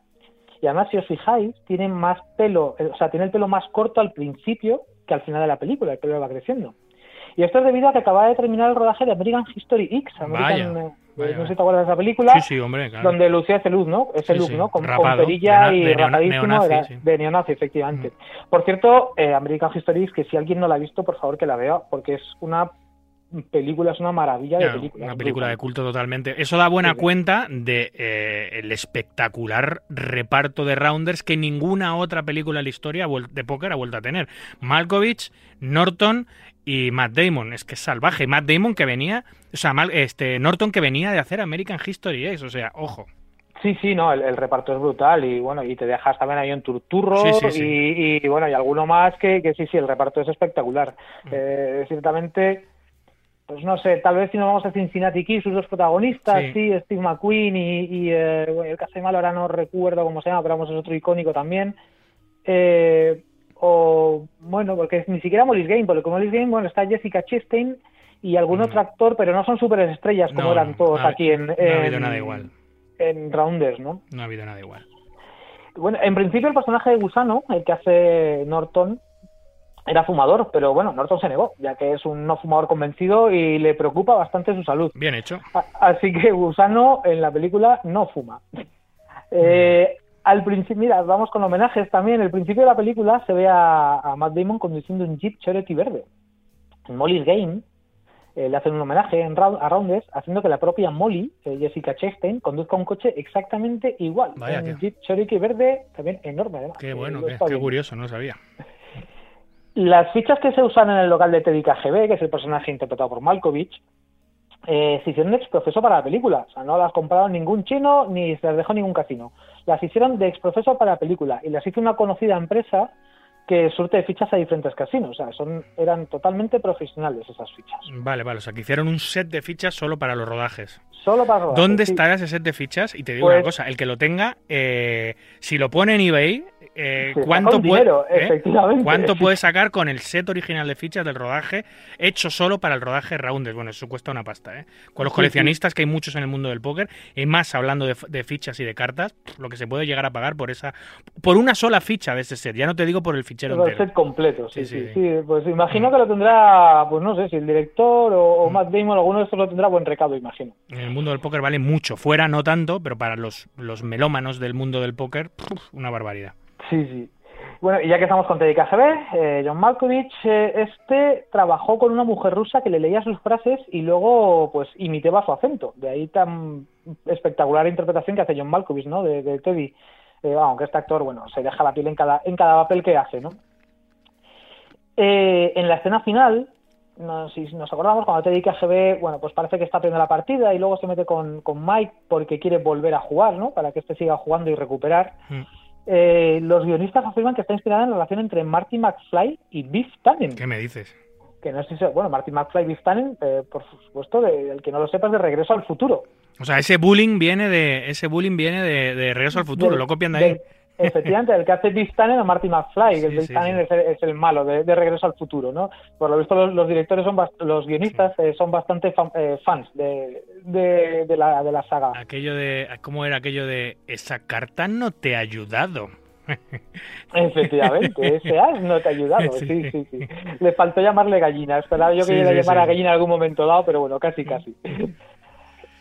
Y además, si os fijáis, tiene más pelo, eh, o sea, tiene el pelo más corto al principio que al final de la película, el pelo va creciendo. Y esto es debido a que acaba de terminar el rodaje de American History X, American, eh, no sé si te acuerdas de esa película, sí, sí, hombre, donde lucía ese look, ¿no? Ese look, ¿no? Con, perilla y rapadísimo de neonazi, efectivamente. Mm. Por cierto, eh, American History X, que si alguien no la ha visto, por favor que la vea, porque es una película es una maravilla de película. Una película de culto totalmente. Eso da buena cuenta de eh, el espectacular reparto de Rounders que ninguna otra película en la historia de póker ha vuelto a tener. Malkovich, Norton y Matt Damon. Es que es salvaje. Matt Damon que venía, o sea, este Norton que venía de hacer American History X, o sea, ojo. Sí, sí, no, el, reparto es brutal y bueno, y te dejas también ahí un turturro Y, y, bueno, y alguno más que, que sí, sí, el reparto es espectacular. Mm. Eh, ciertamente pues no sé, tal vez si nos vamos a Cincinnati Kids, sus dos protagonistas, Sí. sí, Steve McQueen y, y, eh, bueno, el que hace malo ahora no recuerdo cómo se llama, pero vamos, es otro icónico también. Eh, o, bueno, porque ni siquiera Molly's Game, porque como Molly's Game, bueno, está Jessica Chastain y algún Mm. otro actor, pero no son superestrellas como No, eran todos no aquí en, no ha habido en- nada igual. en Rounders, ¿no? No ha habido nada igual. Bueno, en principio el personaje de Gusano, el que hace Norton, era fumador, pero bueno, Norton se negó, ya que es un no fumador convencido y le preocupa bastante su salud. Bien hecho. Así que Gusano en la película no fuma. Eh, al principio, mira, vamos con homenajes también. El principio de la película se ve a, a Matt Damon conduciendo un Jeep Cherokee verde. En Molly's Game eh, le hacen un homenaje en Rou- a Rounders, haciendo que la propia Molly, eh, Jessica Chastain, conduzca un coche exactamente igual. Vaya, un qué- Jeep Cherokee verde también enorme, además. Qué bueno, qué, curioso, no lo sabía. Las fichas que se usan en el local de Teddy KGB, que es el personaje interpretado por Malkovich, eh, se hicieron de exprofeso para la película. O sea, no las compraron ningún chino ni se las dejó ningún casino. Las hicieron de exprofeso para la película y las hizo una conocida empresa que surte de fichas a diferentes casinos. O sea, son, eran totalmente profesionales esas fichas. Vale, vale, o sea, que hicieron un set de fichas solo para los rodajes. Solo para rodajes, ¿Dónde sí. estará ese set de fichas? Y te digo Pues- una cosa, el que lo tenga, eh, si lo pone en eBay, eh, Se saca ¿cuánto, un puede, dinero, eh? ¿cuánto puede sacar con el set original de fichas del rodaje hecho solo para el rodaje Rounders? Bueno, eso cuesta una pasta, ¿eh? Con los coleccionistas, que hay muchos en el mundo del póker, y más hablando de, de fichas y de cartas, lo que se puede llegar a pagar por esa por una sola ficha de ese set. Ya no te digo por el fichero Todo el entero. set completo, sí, Sí, sí, sí, sí, Pues imagino que lo tendrá, pues no sé, si el director o, o Mm. Matt Damon, alguno de estos lo tendrá buen recado, imagino. En el mundo del póker vale mucho, fuera no tanto, pero para los, los melómanos del mundo del póker, una barbaridad. Sí, sí. Bueno, y ya que estamos con Teddy KGB, eh, John Malkovich, eh, este trabajó con una mujer rusa que le leía sus frases y luego pues imitaba su acento. De ahí tan espectacular interpretación que hace John Malkovich, ¿no? De, Teddy. Eh, aunque este actor, bueno, se deja la piel en cada, en cada papel que hace, ¿no? Eh, en la escena final, no, si nos acordamos, cuando Teddy KGB, bueno, pues parece que está perdiendo la partida y luego se mete con, con Mike porque quiere volver a jugar, ¿no? Para que este siga jugando y recuperar. Mm. Eh, los guionistas afirman que está inspirada en la relación entre Marty McFly y Biff Tannen. ¿Qué me dices? Que no sé si bueno, Marty McFly y Biff Tannen, eh, por supuesto, de- el que no lo sepa es de Regreso al Futuro. O sea, ese bullying viene de ese bullying viene de, de Regreso al Futuro, lo copian de ahí. efectivamente, el que hace Biff Tannen o Marty McFly, sí, Tannen sí. Es, el, es el malo de, de Regreso al Futuro, ¿no? Por lo visto los, los directores son los guionistas eh, son bastante fan- eh, fans de, de, de la, de la saga. Aquello de ¿cómo era aquello de esa carta no te ha ayudado? Efectivamente, ese as no te ha ayudado. Sí. Sí, sí, sí. Le faltó llamarle gallina. Esperaba yo que Sí, le sí, llamara gallina en algún momento dado, pero bueno, casi, casi.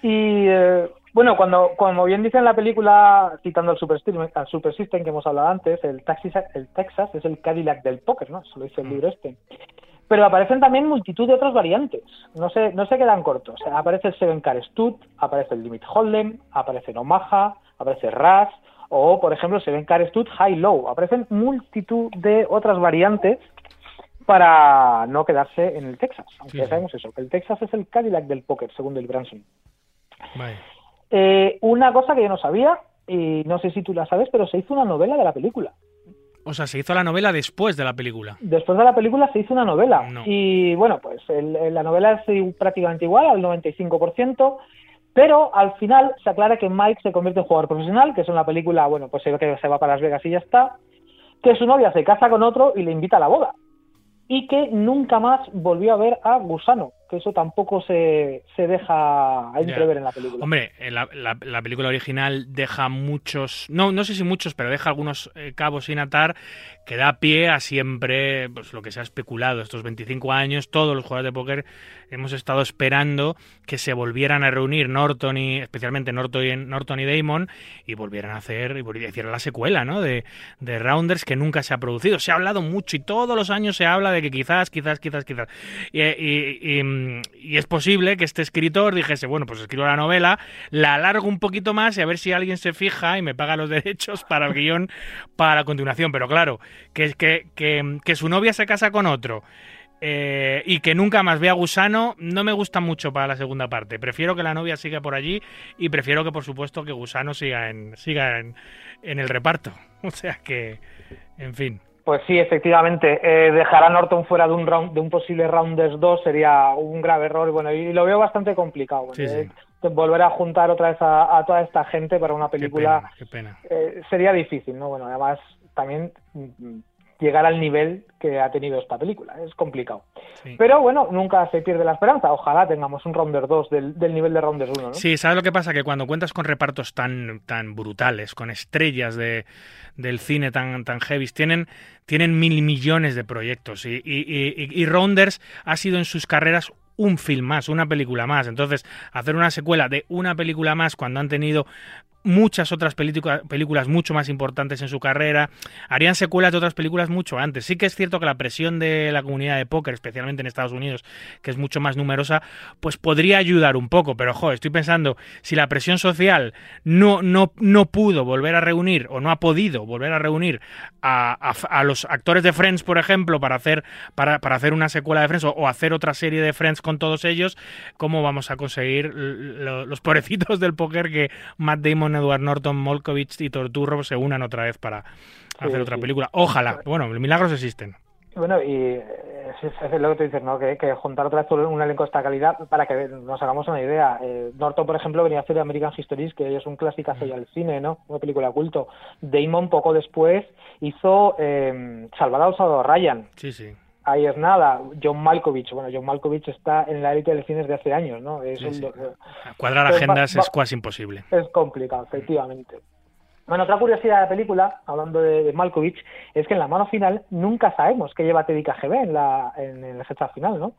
Y eh, bueno, cuando, como bien dice en la película, citando al Super, al Super System que hemos hablado antes, el, Taxis, el Texas es el Cadillac del póker, ¿no? Eso lo dice el libro este. Pero aparecen también multitud de otras variantes. No se, no se quedan cortos. Aparece el Seven Car Stud, aparece el Limit Hold'em, aparece el Omaha, aparece Ras, o por ejemplo el Seven Car Stud High Low. Aparecen multitud de otras variantes para no quedarse en el Texas. Aunque Sí, ya sabemos eso, el Texas es el Cadillac del póker, según el Branson. Eh, una cosa que yo no sabía, y no sé si tú la sabes, pero se hizo una novela de la película. O sea, se hizo la novela después de la película. Después de la película se hizo una novela. No. Y bueno, pues el- el- la novela es prácticamente igual, al 95%, pero al final se aclara que Mike se convierte en jugador profesional, que es una película, bueno, pues se que se va para Las Vegas y ya está, que su novia se casa con otro y le invita a la boda. Y que nunca más volvió a ver a Gusano, que eso tampoco se, se deja entrever en la película. Hombre, la, la- la película original deja muchos, no, no sé si muchos, pero deja algunos eh, cabos sin atar que da pie a siempre pues, lo que se ha especulado. Estos 25 años, todos los jugadores de póker hemos estado esperando que se volvieran a reunir Norton y, especialmente Norton y, Norton y Damon, y volvieran a hacer, y hacer la secuela, ¿no? De, de Rounders que nunca se ha producido. Se ha hablado mucho y todos los años se habla de que quizás, quizás, quizás, quizás. Y, y- y- y es posible que este escritor dijese, bueno, pues escribo la novela, la alargo un poquito más y a ver si alguien se fija y me paga los derechos para el guion para la continuación. Pero claro, que, que, que, que su novia se casa con otro. eh, y que nunca más vea Gusano no me gusta mucho para la segunda parte. Prefiero que la novia siga por allí y prefiero que, por supuesto, que Gusano siga en, siga en, en el reparto. O sea que, en fin. Pues sí, efectivamente. Eh, dejar a Norton fuera de un round, de un posible Rounders 2 sería un grave error. y Bueno, y lo veo bastante complicado. Sí, Eh, sí. Volver a juntar otra vez a, a toda esta gente para una Qué película pena, qué pena. eh, sería difícil, ¿no? Bueno, además también mm, llegar al nivel que ha tenido esta película es complicado. Sí. Pero bueno, nunca se pierde la esperanza. Ojalá tengamos un Rounder 2 del, del nivel de Rounders 1, ¿no? Sí, ¿sabes lo que pasa? Que cuando cuentas con repartos tan, tan brutales, con estrellas de, del cine tan, tan heavy, tienen, tienen mil millones de proyectos. Y, y, y, y Rounders ha sido en sus carreras un film más, una película más. Entonces, hacer una secuela de una película más cuando han tenido muchas otras película- películas mucho más importantes en su carrera, harían secuelas de otras películas mucho antes. Sí que es cierto que la presión de la comunidad de póker, especialmente en Estados Unidos, que es mucho más numerosa, pues podría ayudar un poco, pero jo, estoy pensando, si la presión social no, no, no pudo volver a reunir o no ha podido volver a reunir a, a- los actores de Friends, por ejemplo, para hacer, para, para hacer una secuela de Friends o, hacer otra serie de Friends con todos ellos, ¿cómo vamos a conseguir los pobrecitos del póker que Matt Damon, Edward Norton, Molkovich y Torturro se unan otra vez para hacer Sí, otra sí. película? Ojalá. Bueno, milagros existen. Bueno, y eh, es, es lo que tú dices, ¿no? Que, que juntar otra vez un elenco de esta calidad para que nos hagamos una idea. Eh, Norton, por ejemplo, venía a hacer American Histories, que es un clásico ya del cine, ¿no? Una película de culto. Damon, poco después, hizo eh, Salvador Salvador Ryan. Sí, sí. Ahí es nada. John Malkovich. Bueno, John Malkovich está en la élite del cine desde hace años, ¿no? Es, Sí, un- sí. Cuadrar Pues agendas va- es casi imposible. es complicado, efectivamente. Bueno, otra curiosidad de la película, hablando de, de Malkovich, es que en la mano final nunca sabemos qué lleva Teddy KGB en, la, en el final, ¿no?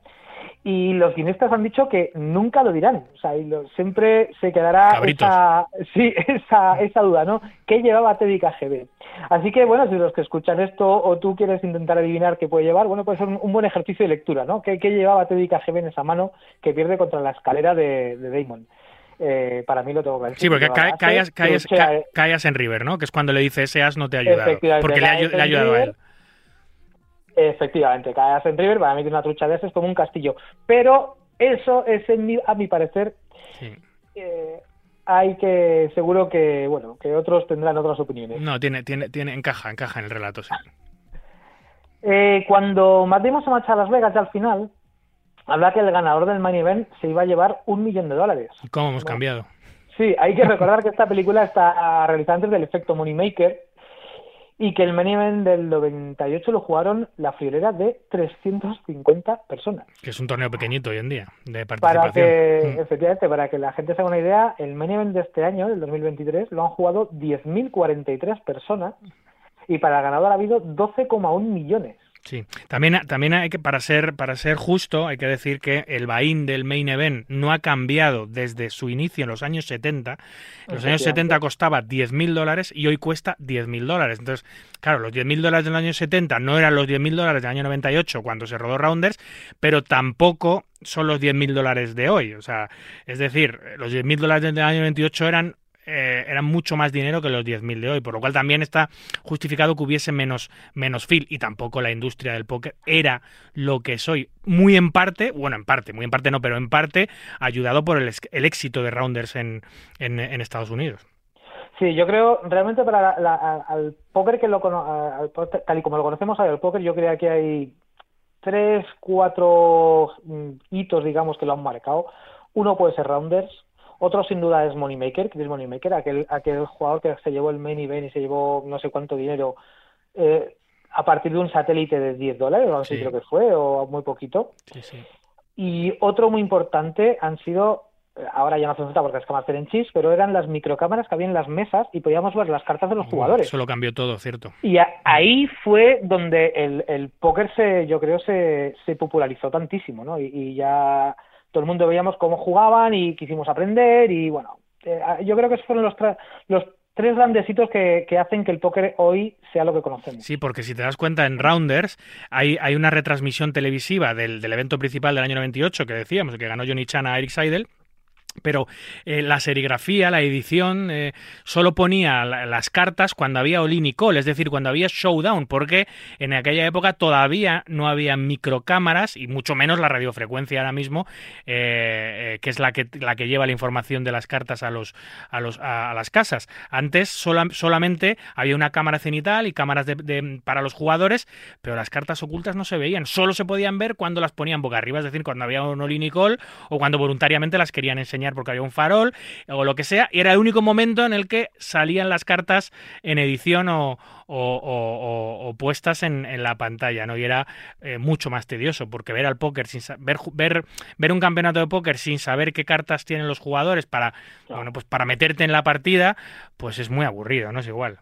Y los guionistas han dicho que nunca lo dirán, o sea, y lo- siempre se quedará esa, sí, esa, esa duda, ¿no? ¿Qué llevaba Teddy KGB? Así que, bueno, si los que escuchan esto o tú quieres intentar adivinar qué puede llevar, bueno, puede ser un, un buen ejercicio de lectura, ¿no? ¿Qué, qué llevaba Teddy KGB en esa mano que pierde contra la escalera de, de Damon? Eh, para mí lo tengo que decir. Sí, porque cae- caes, caes, en River, ¿no? Que es cuando le dice ese as no te ha ayudado. Efectivamente, Porque le ha, le ha ayudado a él. Efectivamente, cae en River, para mí tiene una trucha de ases como un castillo. Pero eso es, en mi- a mi parecer, Sí. eh, hay que, seguro que, bueno, que otros tendrán otras opiniones. No, tiene, tiene, tiene, encaja, encaja en el relato, sí. Eh, cuando Matt Damon se marcha a Las Vegas ya al final, habla que el ganador del main event se iba a llevar un millón de dólares. ¿Cómo hemos cambiado? Sí, hay que recordar que esta película está realizada antes del efecto Moneymaker y que el main event del 98 lo jugaron la friolera de 350 personas. Que es un torneo pequeñito hoy en día, de Para participación. que, Mm. efectivamente, para que la gente se haga una idea, el main event de este año, del 2023, lo han jugado 10.043 personas y para el ganador ha habido 12,1 millones. Sí, también, también hay que, para ser, para ser justo, hay que decir que el Bahín del Main Event no ha cambiado desde su inicio en los años 70. En los años Efectivamente. 70 costaba 10.000 dólares y hoy cuesta 10.000 dólares. Entonces, claro, los 10.000 dólares del año 70 no eran los 10.000 dólares del año 98 cuando se rodó Rounders, pero tampoco son los 10.000 dólares de hoy. O sea, es decir, los 10.000 dólares del año 98 eran eh, eran mucho más dinero que los 10.000 de hoy, por lo cual también está justificado que hubiese menos, menos feel y tampoco la industria del póker era lo que soy. Muy en parte, bueno, en parte, muy en parte no, pero en parte ayudado por el, el éxito de Rounders en, en, Estados Unidos. Sí, yo creo realmente para la- la- al póker que lo al tal y como lo conocemos el póker, yo creo que hay tres, cuatro mm, hitos, digamos, que lo han marcado. Uno puede ser Rounders, otro sin duda es Moneymaker, es Moneymaker, aquel, aquel jugador que se llevó el main event y se llevó no sé cuánto dinero eh, a partir de un satélite de 10 dólares, o así Sí. creo que fue, o muy poquito. Sí, sí. Y otro muy importante han sido, eh, ahora ya no hace falta porque es Master en Chis, pero eran las microcámaras que había en las mesas y podíamos ver las cartas de los jugadores. Eso lo cambió todo, ¿cierto? Y a- ahí fue donde el, el póker se, yo creo, se, se popularizó tantísimo, ¿no? Y, y ya todo el mundo veíamos cómo jugaban y quisimos aprender y bueno, eh, yo creo que esos fueron los, tra- los tres grandes hitos que, que hacen que el póker hoy sea lo que conocemos. Sí, porque si te das cuenta, en Rounders hay, hay una retransmisión televisiva del, del evento principal del año 98 que decíamos, que ganó Johnny Chan a Eric Seidel. Pero eh, la serigrafía, la edición, eh, solo ponía las cartas cuando había Olin y Call, es decir, cuando había Showdown, porque en aquella época todavía no había microcámaras y mucho menos la radiofrecuencia ahora mismo, eh, que es la que, la que lleva la información de las cartas a, los, a, los, a, las casas. Antes solamente había una cámara cenital y cámaras para los jugadores, pero las cartas ocultas no se veían, solo se podían ver cuando las ponían boca arriba, es decir, cuando había un Olin y Call o cuando voluntariamente las querían enseñar porque había un farol o lo que sea, y era el único momento en el que salían las cartas en edición o, puestas en, la pantalla, ¿no? Y era eh, mucho más tedioso, porque ver al póker sin ver, ver, ver un campeonato de póker sin saber qué cartas tienen los jugadores para, bueno, pues para meterte en la partida, pues es muy aburrido, ¿no? Es igual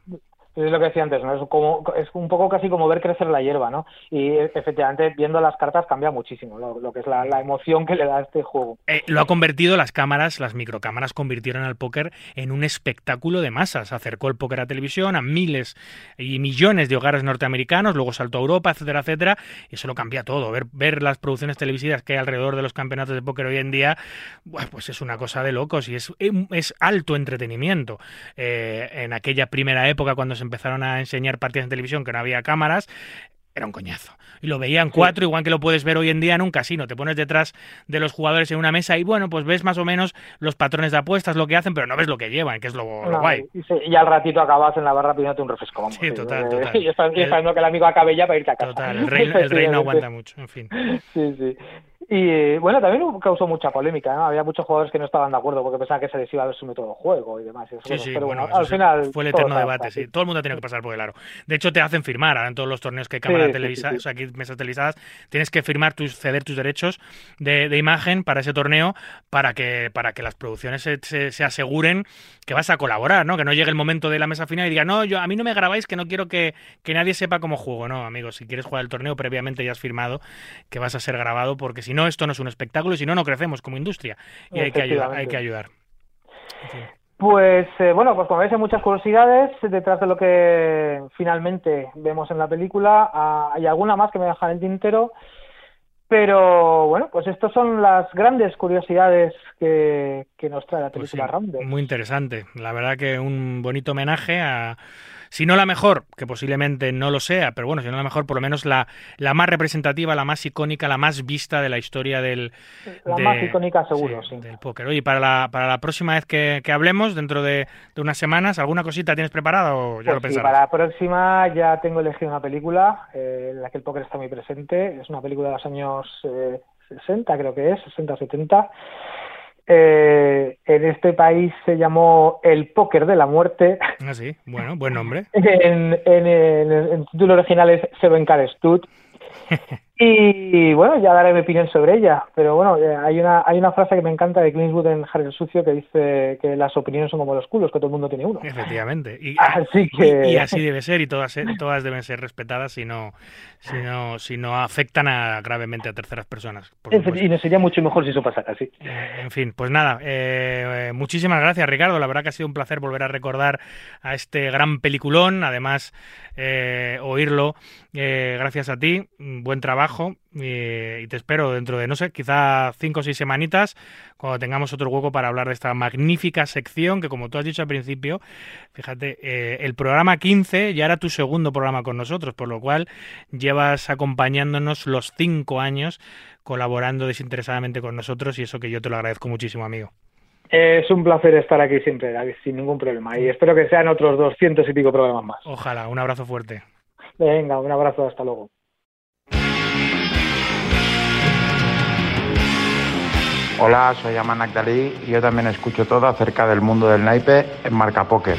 es lo que decía antes, ¿no? Es, como, es un poco casi como ver crecer la hierba, ¿no? Y efectivamente, viendo las cartas cambia muchísimo lo, que es la, emoción que le da a este juego. Eh, lo ha convertido las cámaras, las microcámaras convirtieron al póker en un espectáculo de masas. Acercó el póker a televisión a miles y millones de hogares norteamericanos, luego saltó a Europa, etcétera, etcétera, y eso lo cambia todo. Ver, ver las producciones televisivas que hay alrededor de los campeonatos de póker hoy en día, pues es una cosa de locos y es, es alto entretenimiento. Eh, en aquella primera época, cuando empezaron a enseñar partidas en televisión que no había cámaras, era un coñazo. Y lo veían cuatro, igual que lo puedes ver hoy en día en un casino. Te pones detrás de los jugadores en una mesa y bueno, pues ves más o menos los patrones de apuestas, lo que hacen, pero no ves lo que llevan, que es lo, guay. Y, al ratito acabas en la barra pidiéndote un refresco. sí, total, total. Y esperando que el amigo acabe ya para irte a casa. Total, el rey, el rey no aguanta mucho, en fin. Sí, sí. Y bueno, también causó mucha polémica, ¿no? Había muchos jugadores que no estaban de acuerdo porque pensaban que se les iba a ver su método de juego y demás. sí, sí, pero bueno, al final. Fue el eterno debate, sí. Todo el mundo ha tenido que pasar por el aro. De hecho, te hacen firmar ahora en todos los torneos que hay cámara televisada, o sea, aquí mesas televisadas, tienes que firmar, tus, ceder tus derechos de, imagen para ese torneo para que, para que las producciones se, se, aseguren que vas a colaborar, ¿no? Que no llegue el momento de la mesa final y diga, no, yo a mí no me grabáis que no quiero que, que nadie sepa cómo juego. No, amigos, si quieres jugar el torneo, previamente ya has firmado que vas a ser grabado porque si no, esto no es un espectáculo y si no, no crecemos como industria. Y hay que ayudar. Hay que ayudar. Pues eh, bueno, pues como veis hay muchas curiosidades detrás de lo que finalmente vemos en la película. Ah, hay alguna más que me dejan el tintero. Pero bueno, pues estas son las grandes curiosidades que, nos trae la pues película pues Muy interesante. La verdad que un bonito homenaje a, si no la mejor, que posiblemente no lo sea, pero bueno, si no la mejor, por lo menos la, la más representativa, la más icónica, la más vista de la historia del... La más icónica seguro, sí, Del póker. Oye, para la, para la próxima vez que, hablemos, dentro de, unas semanas, ¿alguna cosita tienes preparada o ya lo pues para la próxima ya tengo elegido una película eh, en la que el póker está muy presente. Es una película de los años 60, eh, creo que es, 60 70 eh, en este país se llamó El Póker de la Muerte. Ah, sí, bueno, buen nombre. en, en, el título original es Seven Car Stud. Y bueno, ya daré mi opinión sobre ella, pero bueno, eh, hay una hay una frase que me encanta de Clint Eastwood en Harry el Sucio que dice que las opiniones son como los culos, que todo el mundo tiene uno. Efectivamente. Y así, que... y, así debe ser y todas, todas deben ser respetadas si no, si no, si no afectan a, gravemente a terceras personas. y nos sería mucho mejor si eso pasara así. Eh, en fin, pues nada, eh, muchísimas gracias Ricardo, la verdad que ha sido un placer volver a recordar a este gran peliculón, además oírlo gracias a ti, buen trabajo y, te espero dentro de, no sé, quizá cinco o seis semanitas, cuando tengamos otro hueco para hablar de esta magnífica sección que, como tú has dicho al principio, fíjate, eh, el programa 15 ya era tu segundo programa con nosotros, por lo cual llevas acompañándonos los cinco años colaborando desinteresadamente con nosotros y eso que yo te lo agradezco muchísimo, amigo. Es un placer estar aquí siempre, David, sin ningún problema. Y espero que sean otros doscientos y pico programas más. Ojalá, un abrazo fuerte. Venga, un abrazo, hasta luego. Hola, soy Aman Akdali y yo también escucho todo acerca del mundo del naipe en Marca Poker.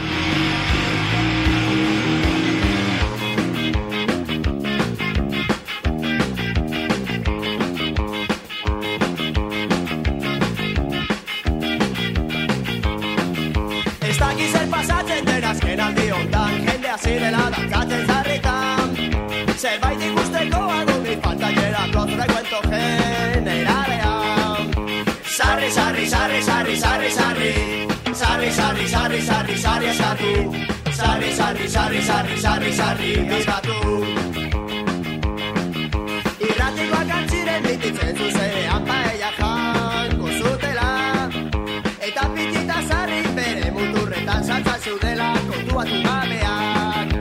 bizkatu Sarri, sarri, sarri, sarri, sarri, sarri, bizkatu Irratikoak antziren ditutzen zuzean paella janko zutela Eta pitita sarri bere muturretan saltza zeudela kontuatu mameak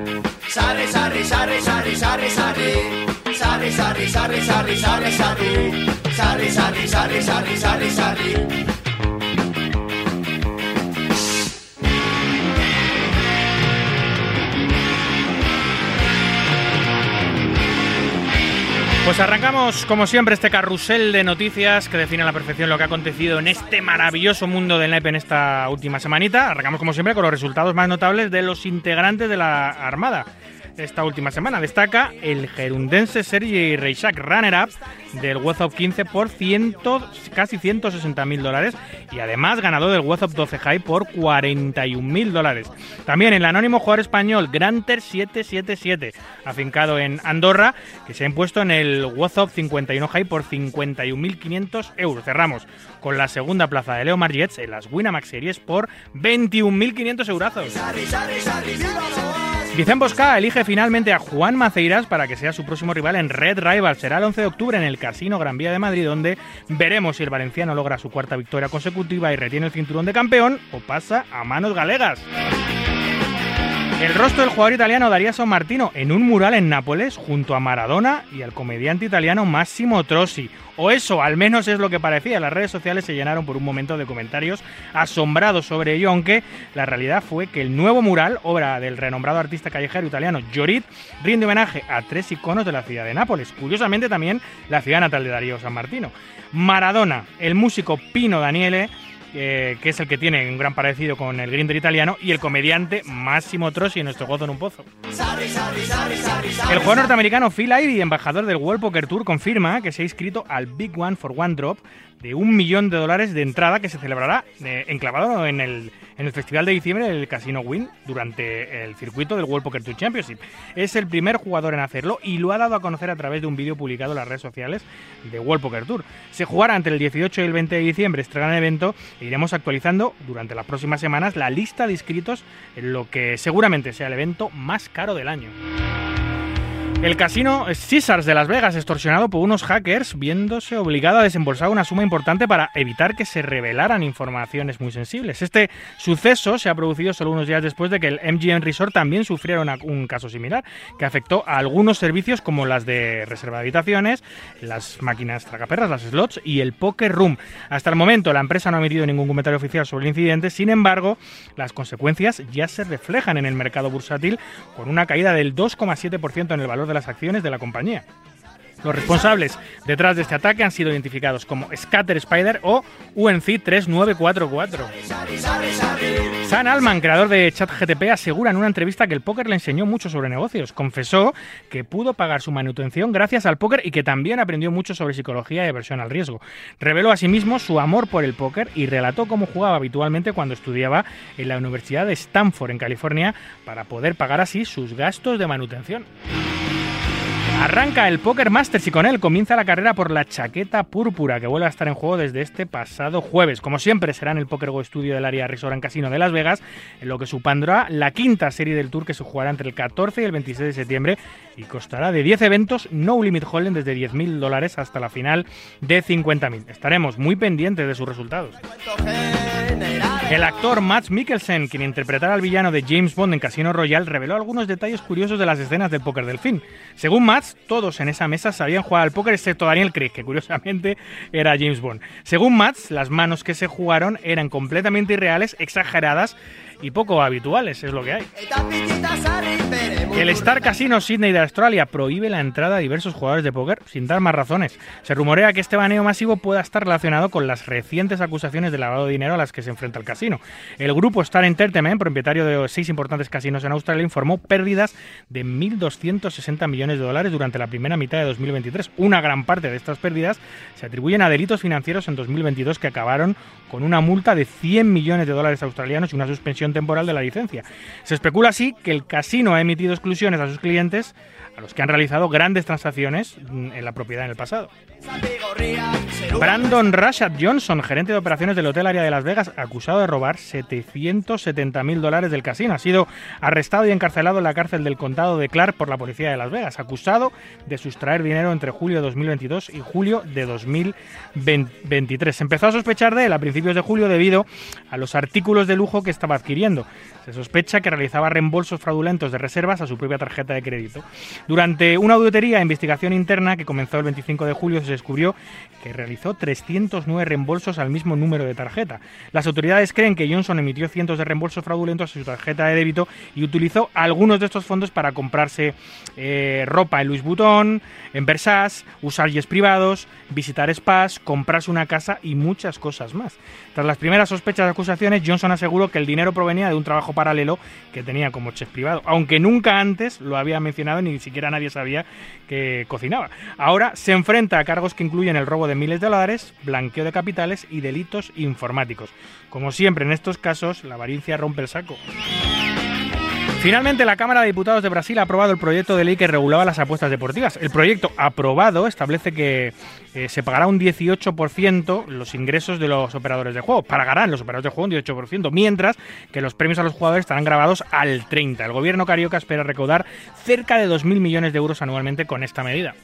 sarri, sarri, sarri, sarri, sarri, sarri, sarri, sarri, sarri, sarri, sarri, sarri, sarri, sarri, sarri, sarri, sarri, sarri, Pues arrancamos, como siempre, este carrusel de noticias que define a la perfección lo que ha acontecido en este maravilloso mundo del naipe en esta última semanita. Arrancamos, como siempre, con los resultados más notables de los integrantes de la Armada. Esta última semana destaca el gerundense Sergi Reixac, runner-up del WhatsApp 15 por ciento, casi 160 mil dólares y además ganador del WhatsApp 12 High por 41 mil dólares. También el anónimo jugador español Granter 777, afincado en Andorra, que se ha impuesto en el WhatsApp 51 High por 51.500 euros. Cerramos con la segunda plaza de Leo Margets en las Winamax Series por 21.500 eurazos. Vicente Bosca elige finalmente a Juan Maceiras para que sea su próximo rival en Red Rival. Será el 11 de octubre en el Casino Gran Vía de Madrid, donde veremos si el valenciano logra su cuarta victoria consecutiva y retiene el cinturón de campeón o pasa a manos galegas. El rostro del jugador italiano Darío San Martino en un mural en Nápoles junto a Maradona y al comediante italiano Massimo Trossi. O eso, al menos es lo que parecía. Las redes sociales se llenaron por un momento de comentarios asombrados sobre ello, aunque la realidad fue que el nuevo mural, obra del renombrado artista callejero italiano Jorit, rinde homenaje a tres iconos de la ciudad de Nápoles. Curiosamente también la ciudad natal de Darío San Martino. Maradona, el músico Pino Daniele, que es el que tiene un gran parecido con el grinder italiano, y el comediante Massimo Trossi, nuestro gozo en un pozo. El jugador norteamericano Phil Ivey, embajador del World Poker Tour, confirma que se ha inscrito al Big One for One Drop de un millón de dólares de entrada que se celebrará eh, enclavado en el, en el Festival de diciembre del Casino Win durante el circuito del World Poker Tour Championship. Es el primer jugador en hacerlo y lo ha dado a conocer a través de un vídeo publicado en las redes sociales de World Poker Tour. Se jugará entre el 18 y el 20 de diciembre este gran evento e iremos actualizando durante las próximas semanas la lista de inscritos en lo que seguramente sea el evento más caro del año. El casino Caesars de Las Vegas, extorsionado por unos hackers, viéndose obligado a desembolsar una suma importante para evitar que se revelaran informaciones muy sensibles. Este suceso se ha producido solo unos días después de que el MGM Resort también sufriera una- un caso similar, que afectó a algunos servicios como las de reserva de habitaciones, las máquinas tragaperras, las slots y el Poker Room. Hasta el momento la empresa no ha emitido ningún comentario oficial sobre el incidente, sin embargo, las consecuencias ya se reflejan en el mercado bursátil con una caída del 2,7% en el valor de las acciones de la compañía. Los responsables detrás de este ataque han sido identificados como Scatter Spider o UNC 3944. Sam Altman, creador de ChatGTP, asegura en una entrevista que el póker le enseñó mucho sobre negocios. Confesó que pudo pagar su manutención gracias al póker y que también aprendió mucho sobre psicología y aversión al riesgo. Reveló asimismo su amor por el póker y relató cómo jugaba habitualmente cuando estudiaba en la Universidad de Stanford, en California, para poder pagar así sus gastos de manutención. Arranca el Poker Masters y con él comienza la carrera por la chaqueta púrpura que vuelve a estar en juego desde este pasado jueves. Como siempre será en el Poker Go Studio del área Restaurant Casino de Las Vegas, en lo que supondrá la quinta serie del tour que se jugará entre el 14 y el 26 de septiembre y costará de 10 eventos no limit holding desde 10.000 dólares hasta la final de 50.000. Estaremos muy pendientes de sus resultados. El actor Matt Mikkelsen, quien interpretara al villano de James Bond en Casino Royale, reveló algunos detalles curiosos de las escenas del póker del fin. Según Matt, todos en esa mesa sabían jugar al póker excepto Daniel Craig, que curiosamente era James Bond. Según Matt, las manos que se jugaron eran completamente irreales, exageradas y poco habituales, es lo que hay. El Star Casino Sydney de Australia prohíbe la entrada a diversos jugadores de póker sin dar más razones. Se rumorea que este baneo masivo pueda estar relacionado con las recientes acusaciones de lavado de dinero a las que se enfrenta el casino. El grupo Star Entertainment, propietario de seis importantes casinos en Australia, informó pérdidas de 1.260 millones de dólares durante la primera mitad de 2023. Una gran parte de estas pérdidas se atribuyen a delitos financieros en 2022 que acabaron con una multa de 100 millones de dólares australianos y una suspensión temporal de la licencia. Se especula así que el casino ha emitido exclusiones a sus clientes los que han realizado grandes transacciones mm, en la propiedad en el pasado. Brandon Rashad Johnson, gerente de operaciones del Hotel Área de Las Vegas, acusado de robar 770 mil dólares del casino. Ha sido arrestado y encarcelado en la cárcel del condado de Clark por la policía de Las Vegas, acusado de sustraer dinero entre julio de 2022 y julio de 2023. Se empezó a sospechar de él a principios de julio debido a los artículos de lujo que estaba adquiriendo. Se sospecha que realizaba reembolsos fraudulentos de reservas a su propia tarjeta de crédito. Durante una auditoría e investigación interna que comenzó el 25 de julio se descubrió que realizó 309 reembolsos al mismo número de tarjeta. Las autoridades creen que Johnson emitió cientos de reembolsos fraudulentos a su tarjeta de débito y utilizó algunos de estos fondos para comprarse eh, ropa en Louis Vuitton, en Versace, usar jets privados, visitar spas, comprarse una casa y muchas cosas más. Tras las primeras sospechas de acusaciones, Johnson aseguró que el dinero provenía de un trabajo paralelo que tenía como chef privado, aunque nunca antes lo había mencionado ni siquiera nadie sabía que cocinaba. Ahora se enfrenta a cargos que incluyen el robo de miles de dólares, blanqueo de capitales y delitos informáticos. Como siempre en estos casos, la avaricia rompe el saco. Finalmente, la Cámara de Diputados de Brasil ha aprobado el proyecto de ley que regulaba las apuestas deportivas. El proyecto aprobado establece que eh, se pagará un 18% los ingresos de los operadores de juego. Pagarán los operadores de juego un 18%, mientras que los premios a los jugadores estarán grabados al 30%. El gobierno carioca espera recaudar cerca de 2.000 millones de euros anualmente con esta medida.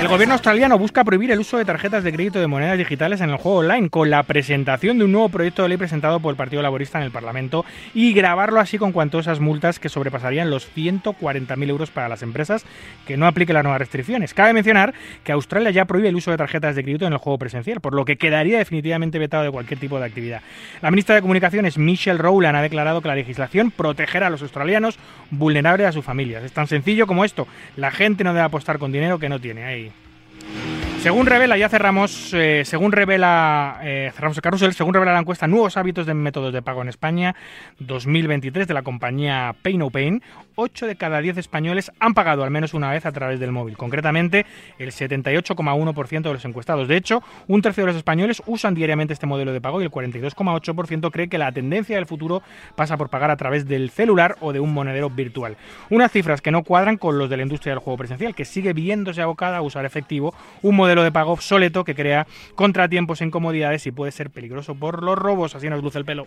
El gobierno australiano busca prohibir el uso de tarjetas de crédito de monedas digitales en el juego online con la presentación de un nuevo proyecto de ley presentado por el Partido Laborista en el Parlamento y grabarlo así con cuantosas multas que sobrepasarían los 140.000 euros para las empresas que no apliquen las nuevas restricciones. Cabe mencionar que Australia ya prohíbe el uso de tarjetas de crédito en el juego presencial, por lo que quedaría definitivamente vetado de cualquier tipo de actividad. La ministra de Comunicaciones, Michelle Rowland, ha declarado que la legislación protegerá a los australianos vulnerables a sus familias. Es tan sencillo como esto. La gente no debe apostar con dinero que no tiene ahí. Según revela, ya cerramos, eh, según revela, eh, cerramos el carrusel, según revela la encuesta Nuevos hábitos de métodos de pago en España 2023 de la compañía Pay No Pain, 8 de cada 10 españoles han pagado al menos una vez a través del móvil. Concretamente, el 78,1% de los encuestados. De hecho, un tercio de los españoles usan diariamente este modelo de pago y el 42,8% cree que la tendencia del futuro pasa por pagar a través del celular o de un monedero virtual. Unas cifras que no cuadran con los de la industria del juego presencial, que sigue viéndose abocada a usar efectivo, un modelo de pago obsoleto que crea contratiempos e incomodidades y puede ser peligroso por los robos. Así nos luce el pelo.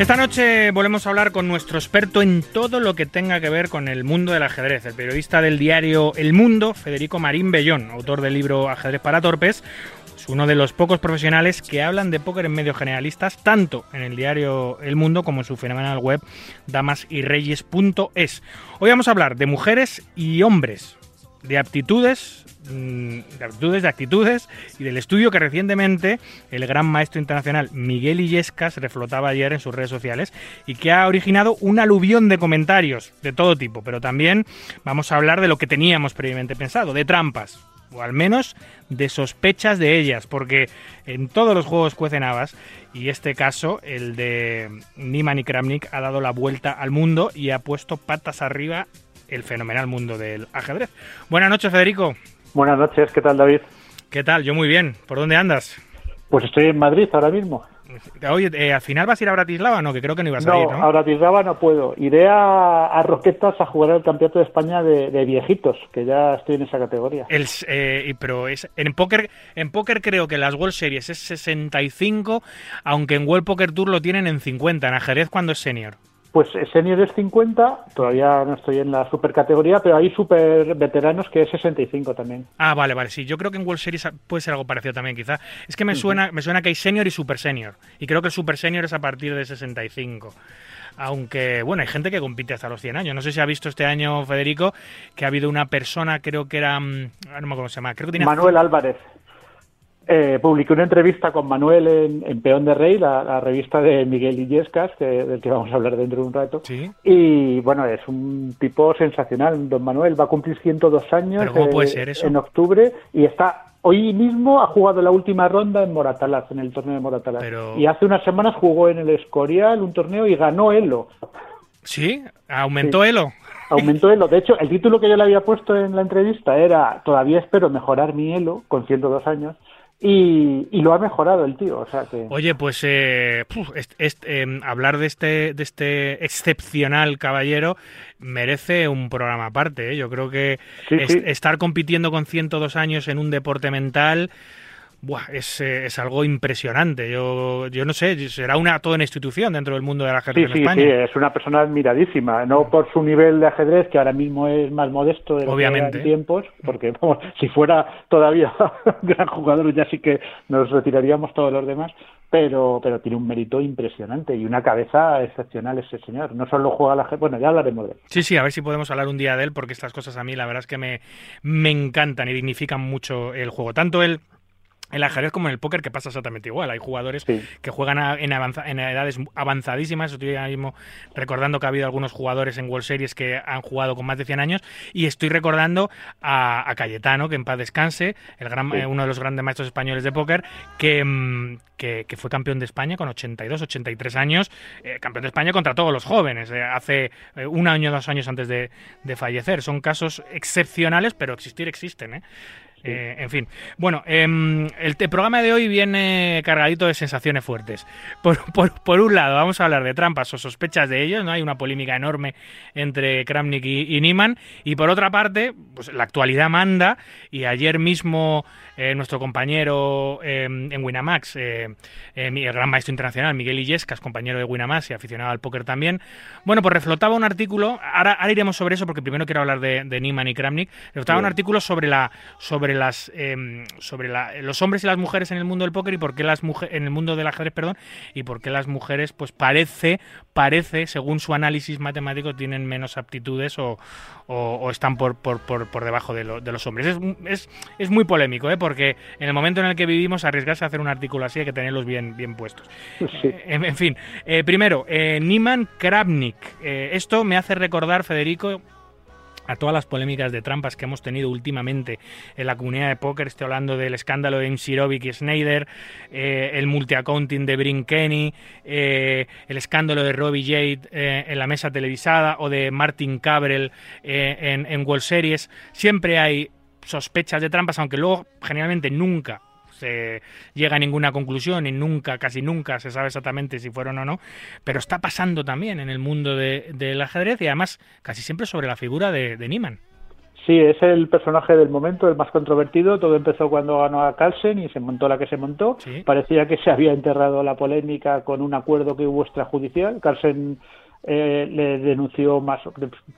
Esta noche volvemos a hablar con nuestro experto en todo lo que tenga que ver con el mundo del ajedrez, el periodista del diario El Mundo, Federico Marín Bellón, autor del libro Ajedrez para Torpes. Es uno de los pocos profesionales que hablan de póker en medios generalistas, tanto en el diario El Mundo como en su fenomenal web damasyreyes.es. Hoy vamos a hablar de mujeres y hombres, de aptitudes, mm, de aptitudes, de actitudes y del estudio que recientemente el gran maestro internacional Miguel Illescas reflotaba ayer en sus redes sociales y que ha originado un aluvión de comentarios de todo tipo, pero también vamos a hablar de lo que teníamos previamente pensado, de trampas, o al menos de sospechas de ellas, porque en todos los juegos cuecen habas y este caso, el de Niman y Kramnik, ha dado la vuelta al mundo y ha puesto patas arriba el fenomenal mundo del ajedrez. Buenas noches, Federico. Buenas noches, ¿qué tal David? ¿Qué tal? Yo muy bien. ¿Por dónde andas? Pues estoy en Madrid ahora mismo. Oye, eh, ¿al final vas a ir a Bratislava? No, que creo que no ibas a ir, ¿no? a Bratislava no puedo. Iré a, a Roquetas a jugar el Campeonato de España de, de viejitos, que ya estoy en esa categoría. El, eh, pero es, en póker en póker creo que las World Series es 65, aunque en World Poker Tour lo tienen en 50, en ajedrez cuando es senior. Pues eh, senior es 50, todavía no estoy en la super categoría, pero hay super veteranos que es 65 también. Ah, vale, vale, sí. Yo creo que en World Series puede ser algo parecido también, quizá. Es que me suena, me suena que hay senior y super senior. Y creo que el super senior es a partir de 65. Aunque, bueno, hay gente que compite hasta los 100 años. No sé si ha visto este año, Federico, que ha habido una persona, creo que era. mm, No me acuerdo cómo se llama. Creo que tenía Manuel Álvarez. Eh, publiqué una entrevista con Manuel en, en Peón de Rey, la, la revista de Miguel Illescas, que, del que vamos a hablar dentro de un rato. Sí. Y bueno, es un tipo sensacional. Don Manuel va a cumplir 102 años ¿Pero cómo eh, puede ser eso? en octubre y está. Hoy mismo ha jugado la última ronda en Moratalaz, en el torneo de Moratalaz. Pero- Y hace unas semanas jugó en el Escorial un torneo y ganó Elo. ¿Sí? ¿Aumentó Elo? Aumentó Elo. De hecho, el título que yo le había puesto en la entrevista era Todavía espero mejorar mi Elo con 102 años. Y, y lo ha mejorado el tío. O sea que. Oye, pues eh, puf, est- est- em, hablar de este, de este excepcional caballero merece un programa aparte. ¿eh? Yo creo que Sí, es- sí. estar compitiendo con 102 años en un deporte mental buah, es, eh, es algo impresionante. Yo, yo no sé, será una toda una institución dentro del mundo del Sí, ajedrez en sí, España. sí, es una persona admiradísima, no por su nivel de ajedrez, que ahora mismo es más modesto de lo Obviamente. que era en tiempos, porque vamos, si fuera todavía gran jugador ya sí que nos retiraríamos todos los demás, pero, pero tiene un mérito impresionante y una cabeza excepcional ese señor. No solo juega ajedrez, bueno, ya hablaremos de él. Sí, sí, a ver si podemos hablar un día de él, porque estas cosas a mí la verdad es que me, me encantan y dignifican mucho el juego. Tanto el, el ajedrez como en el póker, que pasa exactamente igual. Hay jugadores Sí. que juegan a- en, avanza- en edades avanzadísimas. Estoy ahora mismo recordando que ha habido algunos jugadores en World Series que han jugado con más de 100 años. Y estoy recordando a, a Cayetano, que en paz descanse, el gran, Sí. eh, uno de los grandes maestros españoles de póker, que, mm, que, que fue campeón de España con 82, 83 años. eh, campeón de España contra todos los jóvenes, eh, hace un año, dos años antes de, de fallecer. Son casos excepcionales, pero existir existen. ¿eh? Eh, en fin, bueno, em, el, programa de hoy viene cargadito de sensaciones fuertes. Por, por- por un lado, vamos a hablar de trampas o sospechas de ellos, ¿no? Hay una polémica enorme entre Kramnik y, y Niemann. Y por otra parte, pues la actualidad manda. Y ayer mismo eh, nuestro compañero em, en Winamax, eh, el gran maestro internacional, Miguel Illescas, compañero de Winamax y aficionado al póker también, bueno, pues reflotaba un artículo, ahora, ahora iremos sobre eso porque primero quiero hablar de, de Niemann y Kramnik, reflotaba un artículo sobre la sobre las em, sobre la- los hombres y las mujeres en el mundo del póker y por qué las mujeres en el mundo del ajedrez, perdón, y por qué las mujeres pues parece parece según su análisis matemático tienen menos aptitudes o, o- o están por, por, por, por debajo de, lo- de los hombres. Es, es, es muy polémico, ¿eh? porque en el momento en el que vivimos arriesgarse a hacer un artículo así hay que tenerlos bien, bien puestos. Sí. Eh, en, en fin, eh, primero, eh, Niemann Kravnik. Eh, esto me hace recordar, Federico, a todas las polémicas de trampas que hemos tenido últimamente en la comunidad de póker. Estoy hablando del escándalo de Imsirovic y Snyder, eh, el multi-accounting de Brin Kenny, eh, el escándalo de Robbie Jade eh, en la mesa televisada o de Martin Cabrel eh, en, en World Series. Siempre hay sospechas de trampas, aunque luego generalmente nunca se llega a ninguna conclusión y nunca, casi nunca se sabe exactamente si fueron o no, pero está pasando también en el mundo de- del ajedrez y además casi siempre sobre la figura de, de Niemann. Sí, es el personaje del momento, el más controvertido. Todo empezó cuando ganó a Carlsen y se montó la que se montó. Sí. Parecía que se había enterrado la polémica con un acuerdo que hubo extrajudicial. Carlsen eh, le denunció más,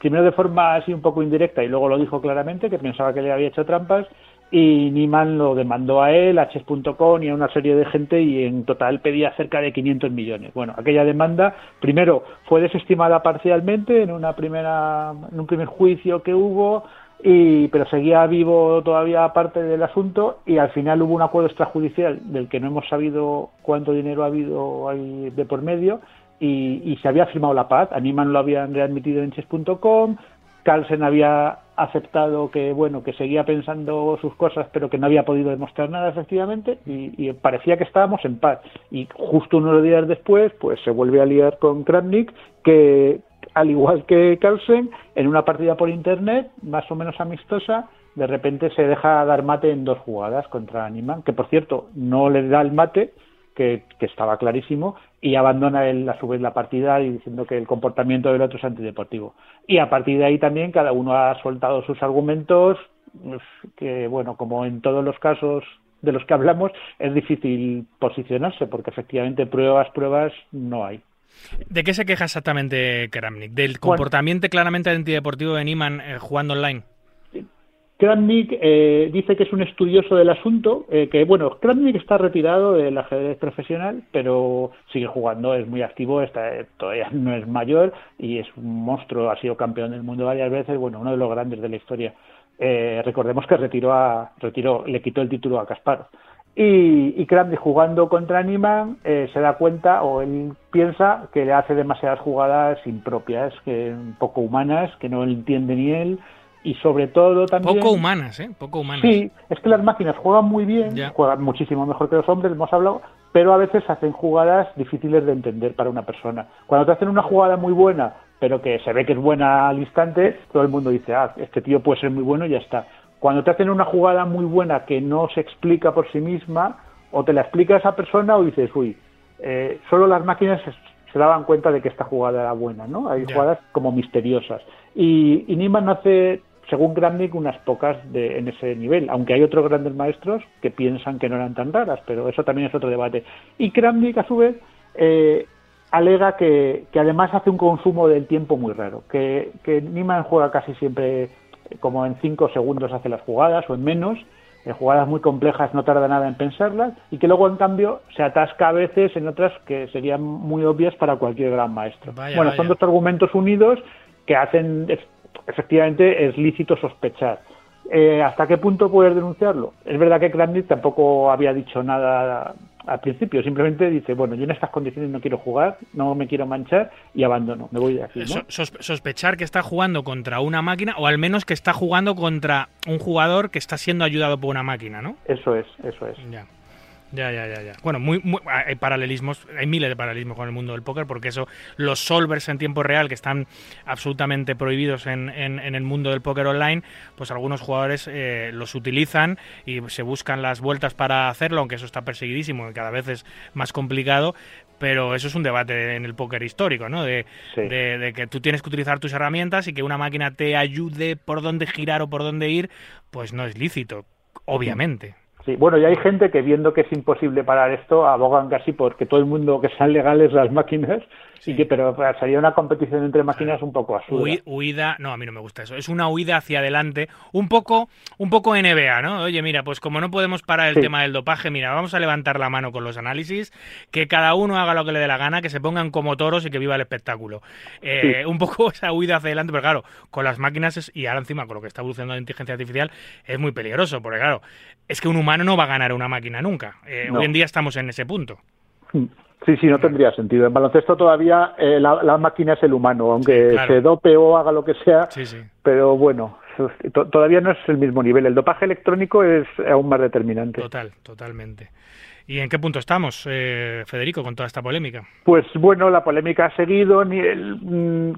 primero de forma así un poco indirecta y luego lo dijo claramente, que pensaba que le había hecho trampas. Y Niemann lo demandó a él, a Chess.com y a una serie de gente y en total pedía cerca de 500 millones. Bueno, aquella demanda primero fue desestimada parcialmente en una primera en un primer juicio que hubo y pero seguía vivo todavía parte del asunto y al final hubo un acuerdo extrajudicial del que no hemos sabido cuánto dinero ha habido ahí de por medio y, y se había firmado la paz. A Niemann lo habían readmitido en chess.com, Carlsen había aceptado que bueno que seguía pensando sus cosas pero que no había podido demostrar nada efectivamente y, parecía que estábamos en paz. Y justo unos días después pues se vuelve a liar con Kramnik que al igual que Carlsen en una partida por internet más o menos amistosa de repente se deja dar mate en dos jugadas contra Niemann que por cierto no le da el mate que estaba clarísimo y abandona él a su vez la partida y diciendo que el comportamiento del otro es antideportivo. Y a partir de ahí también cada uno ha soltado sus argumentos, pues, que bueno, como en todos los casos de los que hablamos, es difícil posicionarse porque efectivamente pruebas, pruebas no hay. ¿De qué se queja exactamente Kramnik? ¿Del Bueno. comportamiento claramente antideportivo de Niemann eh, jugando online? Kramnik eh, dice que es un estudioso del asunto, eh, que bueno, Kramnik está retirado del ajedrez profesional, pero sigue jugando, es muy activo, está, eh, todavía no es mayor y es un monstruo, ha sido campeón del mundo varias veces, bueno, uno de los grandes de la historia. Eh, recordemos que retiró a, retiró, le quitó el título a Kasparov. Y, y Kramnik jugando contra Niman eh, se da cuenta o él piensa que le hace demasiadas jugadas impropias, que poco humanas, que no entiende ni él y sobre todo también... Poco humanas, ¿eh? Poco humanas. Sí, es que las máquinas juegan muy bien, Ya. juegan muchísimo mejor que los hombres, hemos hablado, pero a veces hacen jugadas difíciles de entender para una persona. Cuando te hacen una jugada muy buena, pero que se ve que es buena al instante, todo el mundo dice, ah, este tío puede ser muy bueno y ya está. Cuando te hacen una jugada muy buena que no se explica por sí misma, o te la explica esa persona o dices, uy, eh, solo las máquinas se, daban cuenta de que esta jugada era buena, ¿no? Hay jugadas como misteriosas. Y, y Niemann hace, según Kramnik, unas pocas de, en ese nivel, aunque hay otros grandes maestros que piensan que no eran tan raras, pero eso también es otro debate. Y Kramnik, a su vez, eh, alega que, que además hace un consumo del tiempo muy raro, que, que Niemann juega casi siempre como en 5 segundos hace las jugadas o en menos, en jugadas muy complejas no tarda nada en pensarlas y que luego en cambio se atasca a veces en otras que serían muy obvias para cualquier gran maestro. Vaya, bueno, vaya. son dos argumentos unidos que hacen efectivamente es lícito sospechar. Eh, ¿Hasta qué punto puedes denunciarlo? Es verdad que Kramnik tampoco había dicho nada al principio, simplemente dice, bueno, yo en estas condiciones no quiero jugar, no me quiero manchar y abandono, me voy de aquí. ¿no? So- sos- sospechar que está jugando contra una máquina o al menos que está jugando contra un jugador que está siendo ayudado por una máquina, ¿no? Eso es, eso es. Ya. Ya, ya, ya, ya. Bueno, muy, muy- hay paralelismos, hay miles de paralelismos con el mundo del póker, porque eso, los solvers en tiempo real, que están absolutamente prohibidos en, en- en el mundo del póker online, pues algunos jugadores eh, los utilizan y se buscan las vueltas para hacerlo, aunque eso está perseguidísimo y cada vez es más complicado. Pero eso es un debate en el póker histórico, ¿no? De, Sí. de- de que tú tienes que utilizar tus herramientas y que una máquina te ayude por dónde girar o por dónde ir, pues no es lícito, obviamente. Sí, bueno, y hay gente que viendo que es imposible parar esto, abogan casi porque todo el mundo que sean legales las máquinas, y que, pero sería una competición entre máquinas un poco absurda. Hui- huida, no, a mí no me gusta eso. Es una huida hacia adelante, un poco, un poco NBA, ¿no? Oye, mira, pues como no podemos parar el Sí. tema del dopaje, mira, vamos a levantar la mano con los análisis, que cada uno haga lo que le dé la gana, que se pongan como toros y que viva el espectáculo. Eh, Un poco esa huida hacia adelante, pero claro, con las máquinas es- y ahora encima con lo que está evolucionando la inteligencia artificial es muy peligroso, porque claro, es que un humano no va a ganar a una máquina nunca. Eh, No. Hoy en día estamos en ese punto. Sí, sí, no tendría sentido. En baloncesto todavía eh, la, la máquina es el humano, aunque Sí, claro. se dope o haga lo que sea, Sí, sí. pero bueno, to- todavía no es el mismo nivel. El dopaje electrónico es aún más determinante. Total, totalmente. ¿Y en qué punto estamos, eh, Federico, con toda esta polémica? Pues bueno, la polémica ha seguido. El, mm,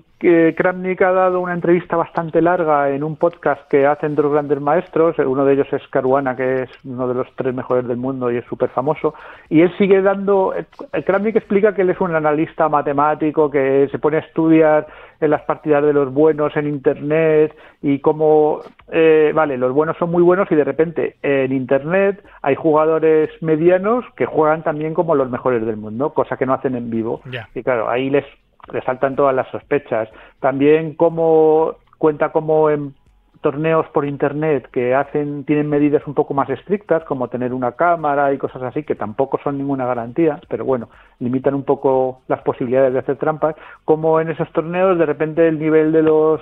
Kramnik ha dado una entrevista bastante larga en un podcast que hacen dos grandes maestros. Uno de ellos es Caruana, que es uno de los tres mejores del mundo y es súper famoso. Y él sigue dando. El Kramnik explica que él es un analista matemático que se pone a estudiar en las partidas de los buenos en Internet y cómo, eh, vale, los buenos son muy buenos y de repente en Internet hay jugadores medianos que juegan también como los mejores del mundo, cosa que no hacen en vivo. Y claro, ahí les, les saltan todas las sospechas. También cómo cuenta como en torneos por internet que hacen tienen medidas un poco más estrictas como tener una cámara y cosas así que tampoco son ninguna garantía pero bueno limitan un poco las posibilidades de hacer trampas como en esos torneos de repente el nivel de los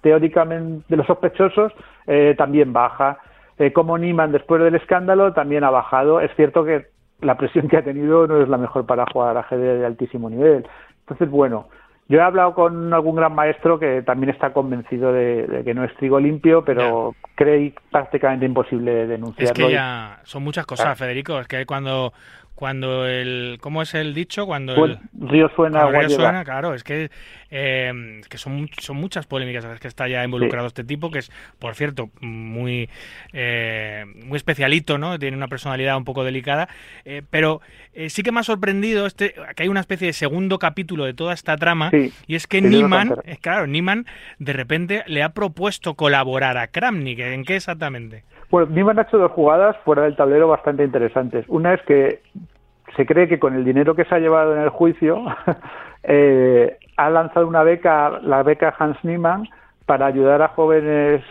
teóricamente de los sospechosos eh, también baja. Eh, como Niman después del escándalo también ha bajado. Es cierto que la presión que ha tenido no es la mejor para jugar ajedrez de altísimo nivel. Entonces bueno yo he hablado con algún gran maestro que también está convencido de, de que no es trigo limpio, pero cree prácticamente imposible Es denunciarlo. que y- ya son muchas cosas, Claro. Federico. Es que cuando, cuando el. ¿Cómo es el dicho? Cuando el. río suena, cuando el agua río suena, claro, es que, eh, que son, son muchas polémicas a las que está ya involucrado este tipo, que es, por cierto, muy, eh, muy especialito, ¿no? Tiene una personalidad un poco delicada, eh, pero eh, sí que me ha sorprendido este, que hay una especie de segundo capítulo de toda esta trama, Sí, y es que eh, claro, Niemann de repente le ha propuesto colaborar a Kramnik, ¿en qué exactamente? Bueno, Niemann ha hecho dos jugadas fuera del tablero bastante interesantes. Una es que se cree que con el dinero que se ha llevado en el juicio eh, ha lanzado una beca, la beca Hans Niemann, para ayudar a jóvenes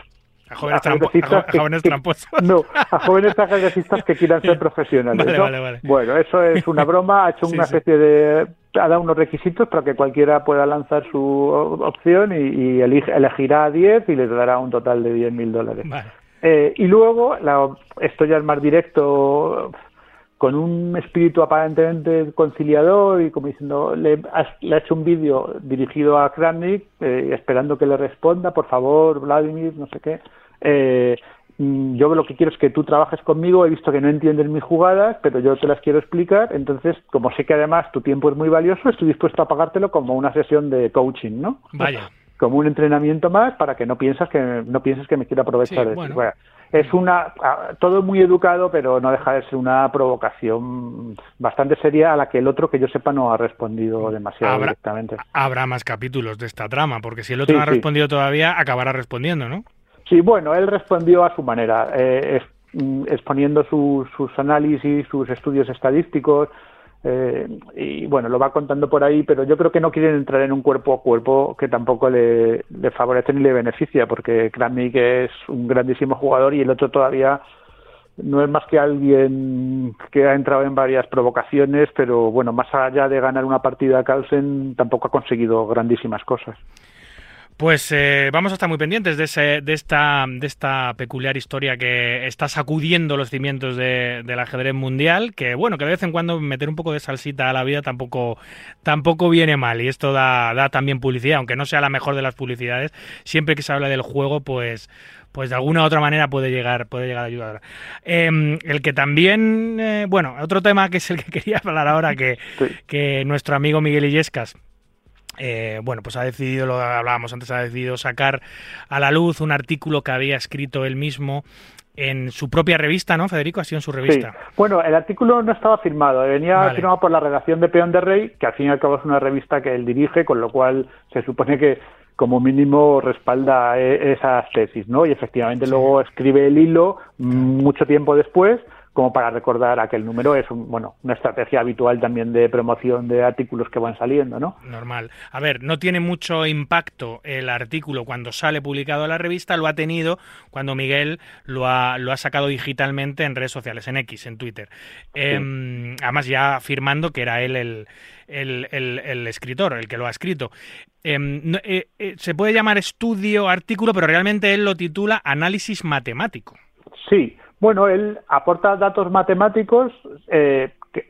A jóvenes, a a jóvenes que- tramposos. No, a jóvenes ajedrecistas que quieran ser profesionales. Vale, ¿no? vale, vale. Bueno, eso es una broma, ha hecho Sí, una sí. especie de... ha dado unos requisitos para que cualquiera pueda lanzar su opción y, y elige- elegirá a 10 y les dará un total de 10.000 dólares. Eh, y luego, la- esto ya es más directo, con un espíritu aparentemente conciliador y como diciendo, le, has- le ha hecho un vídeo dirigido a Kramnik eh, esperando que le responda, por favor, Vladimir, no sé qué. Eh, mm, yo lo que quiero es que tú trabajes conmigo, he visto que no entiendes mis jugadas, pero yo te las quiero explicar, entonces, como sé que además tu tiempo es muy valioso, estoy dispuesto a pagártelo como una sesión de coaching, ¿no? Vaya. como un entrenamiento más para que no piensas que no pienses que me quiero aprovechar Sí, de bueno. Es una todo muy educado pero no deja de ser una provocación bastante seria a la que el otro que yo sepa no ha respondido demasiado Habrá- directamente Habrá más capítulos de esta trama, porque si el otro Sí, no ha sí. respondido todavía, acabará respondiendo, ¿no? sí bueno él respondió a su manera eh, es- mm, exponiendo sus análisis sus estudios estadísticos eh, y bueno, lo va contando por ahí, pero yo creo que no quieren entrar en un cuerpo a cuerpo que tampoco le, favorece ni le beneficia, porque Kramnik es un grandísimo jugador y el otro todavía no es más que alguien que ha entrado en varias provocaciones, pero bueno, más allá de ganar una partida a Carlsen, tampoco ha conseguido grandísimas cosas. Pues eh, vamos a estar muy pendientes de, ese, de, esta, de esta peculiar historia que está sacudiendo los cimientos de- del ajedrez mundial, que bueno, que de vez en cuando meter un poco de salsita a la vida tampoco, tampoco viene mal y esto da, da también publicidad, aunque no sea la mejor de las publicidades, siempre que se habla del juego, pues pues de alguna u otra manera puede llegar, puede llegar a ayudar. Eh, el que también, eh, bueno, otro tema que es el que quería hablar ahora, que, Sí. que nuestro amigo Miguel Illescas eh, bueno, pues ha decidido, lo hablábamos antes, ha decidido sacar a la luz un artículo que había escrito él mismo en su propia revista, ¿no, Federico? Ha sido en su revista. Sí. Bueno, el artículo no estaba firmado, venía Vale. firmado por la redacción de Peón de Rey, que al fin y al cabo es una revista que él dirige, con lo cual se supone que como mínimo respalda eh, esas tesis, ¿no? Y efectivamente luego escribe el hilo mm, mucho tiempo después, como para recordar aquel número. Es un, bueno, una estrategia habitual también de promoción de artículos que van saliendo, ¿no? Normal. A ver, no tiene mucho impacto el artículo cuando sale publicado en la revista, lo ha tenido cuando Miguel lo ha, lo ha sacado digitalmente en redes sociales, en X, en Twitter. Em, además ya afirmando que era él el, el- el- el escritor, el que lo ha escrito. Em, eh, eh, se puede llamar estudio, artículo, pero realmente él lo titula análisis matemático. Sí, bueno, él aporta datos matemáticos. eh, que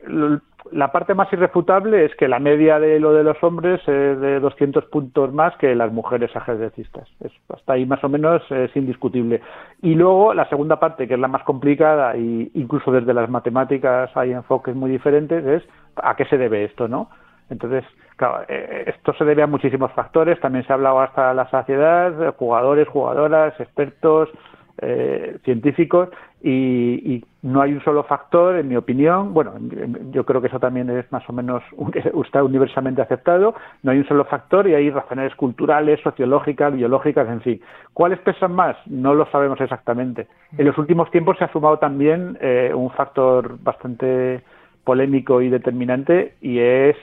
la parte más irrefutable es que la media de lo de los hombres es de 200 puntos más que las mujeres ajedrecistas. Es, hasta ahí más o menos es indiscutible. Y luego la segunda parte, que es la más complicada, y incluso desde las matemáticas hay enfoques muy diferentes, es a qué se debe esto, ¿no? Entonces, claro, eh, esto se debe a muchísimos factores. También se ha hablado hasta la saciedad, eh, jugadores, jugadoras, expertos, eh, científicos, y, y no hay un solo factor, en mi opinión. Bueno, en- en- yo creo que eso también es más o menos está universalmente aceptado. No hay un solo factor y hay razones culturales, sociológicas, biológicas, en fin. ¿Cuáles pesan más? No lo sabemos exactamente. En los últimos tiempos se ha sumado también eh, un factor bastante polémico y determinante y es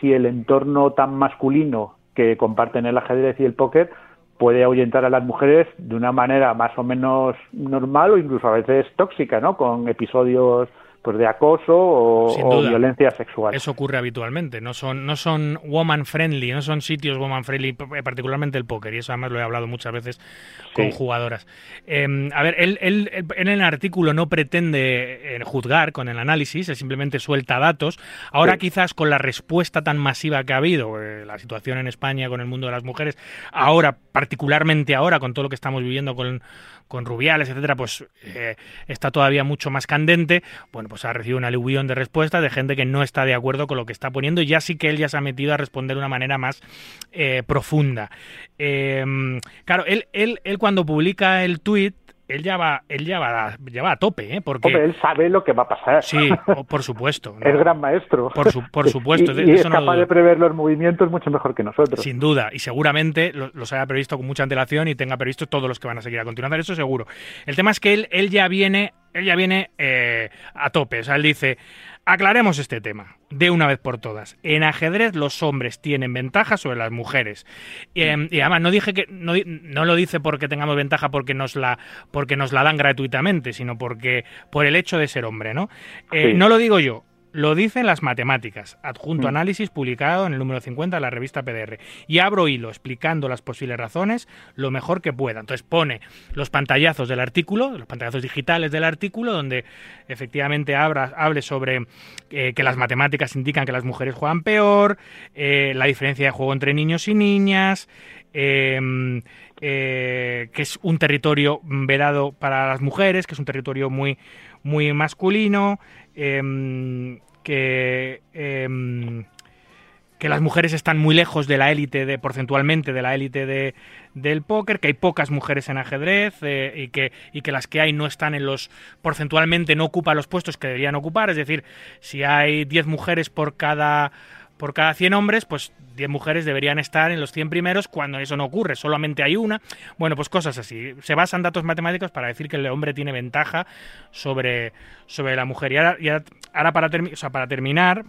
si el entorno tan masculino que comparten el ajedrez y el póker puede ahuyentar a las mujeres de una manera más o menos normal o incluso a veces tóxica, ¿no? Con episodios pues de acoso o, o violencia sexual. Eso ocurre habitualmente. No son, no son woman friendly, no son sitios woman friendly, particularmente el póker. Y eso además lo he hablado muchas veces con jugadoras. Eh, a ver, él, él- él en el artículo no pretende eh, juzgar con el análisis, él simplemente suelta datos. Ahora Sí. quizás con la respuesta tan masiva que ha habido, eh, la situación en España con el mundo de las mujeres, ahora, particularmente ahora, con todo lo que estamos viviendo con, con Rubiales, etcétera, pues eh, está todavía mucho más candente. Bueno, pues ha recibido un aluvión de respuestas de gente que no está de acuerdo con lo que está poniendo y ya sí que él ya se ha metido a responder de una manera más eh, profunda. Eh, claro, él, él, él cuando publica el tuit, él ya va, él ya va, ya va a tope, ¿eh? Porque Hombre, él sabe lo que va a pasar. sí, por supuesto. ¿no? es gran maestro. Por su- por supuesto, y, y es no capaz de prever los movimientos mucho mejor que nosotros. Sin duda, y seguramente lo- los haya previsto con mucha antelación y tenga previsto todos los que van a seguir a continuación, eso seguro. El tema es que él, él ya viene, él ya viene eh, a tope. O sea, él dice, aclaremos este tema de una vez por todas. En ajedrez los hombres tienen ventaja sobre las mujeres. Eh, y además no dije que no, no lo dice porque tengamos ventaja porque nos la porque nos la dan gratuitamente, sino porque por el hecho de ser hombre, ¿no? Eh, Sí. No lo digo yo. Lo dicen las matemáticas, adjunto Mm. análisis publicado en el número 50 de la revista PDR. Y abro hilo explicando las posibles razones lo mejor que pueda. Entonces pone los pantallazos del artículo, los pantallazos digitales del artículo, donde efectivamente abra- hable sobre eh, que las matemáticas indican que las mujeres juegan peor, eh, la diferencia de juego entre niños y niñas, eh, eh, que es un territorio vedado para las mujeres, que es un territorio muy, muy masculino, em, que, em, que las mujeres están muy lejos de la élite, de, porcentualmente, de la élite de, del póker, que hay pocas mujeres en ajedrez eh, y, que, y que las que hay no están en los, porcentualmente no ocupan los puestos que deberían ocupar, es decir, si hay 10 mujeres por cada por cada 100 hombres, pues 10 mujeres deberían estar en los 100 primeros cuando eso no ocurre, solamente hay una. Bueno, pues cosas así. Se basan datos matemáticos para decir que el hombre tiene ventaja sobre, sobre la mujer. Y ahora, y ahora- ahora para, termi- o sea, para terminar,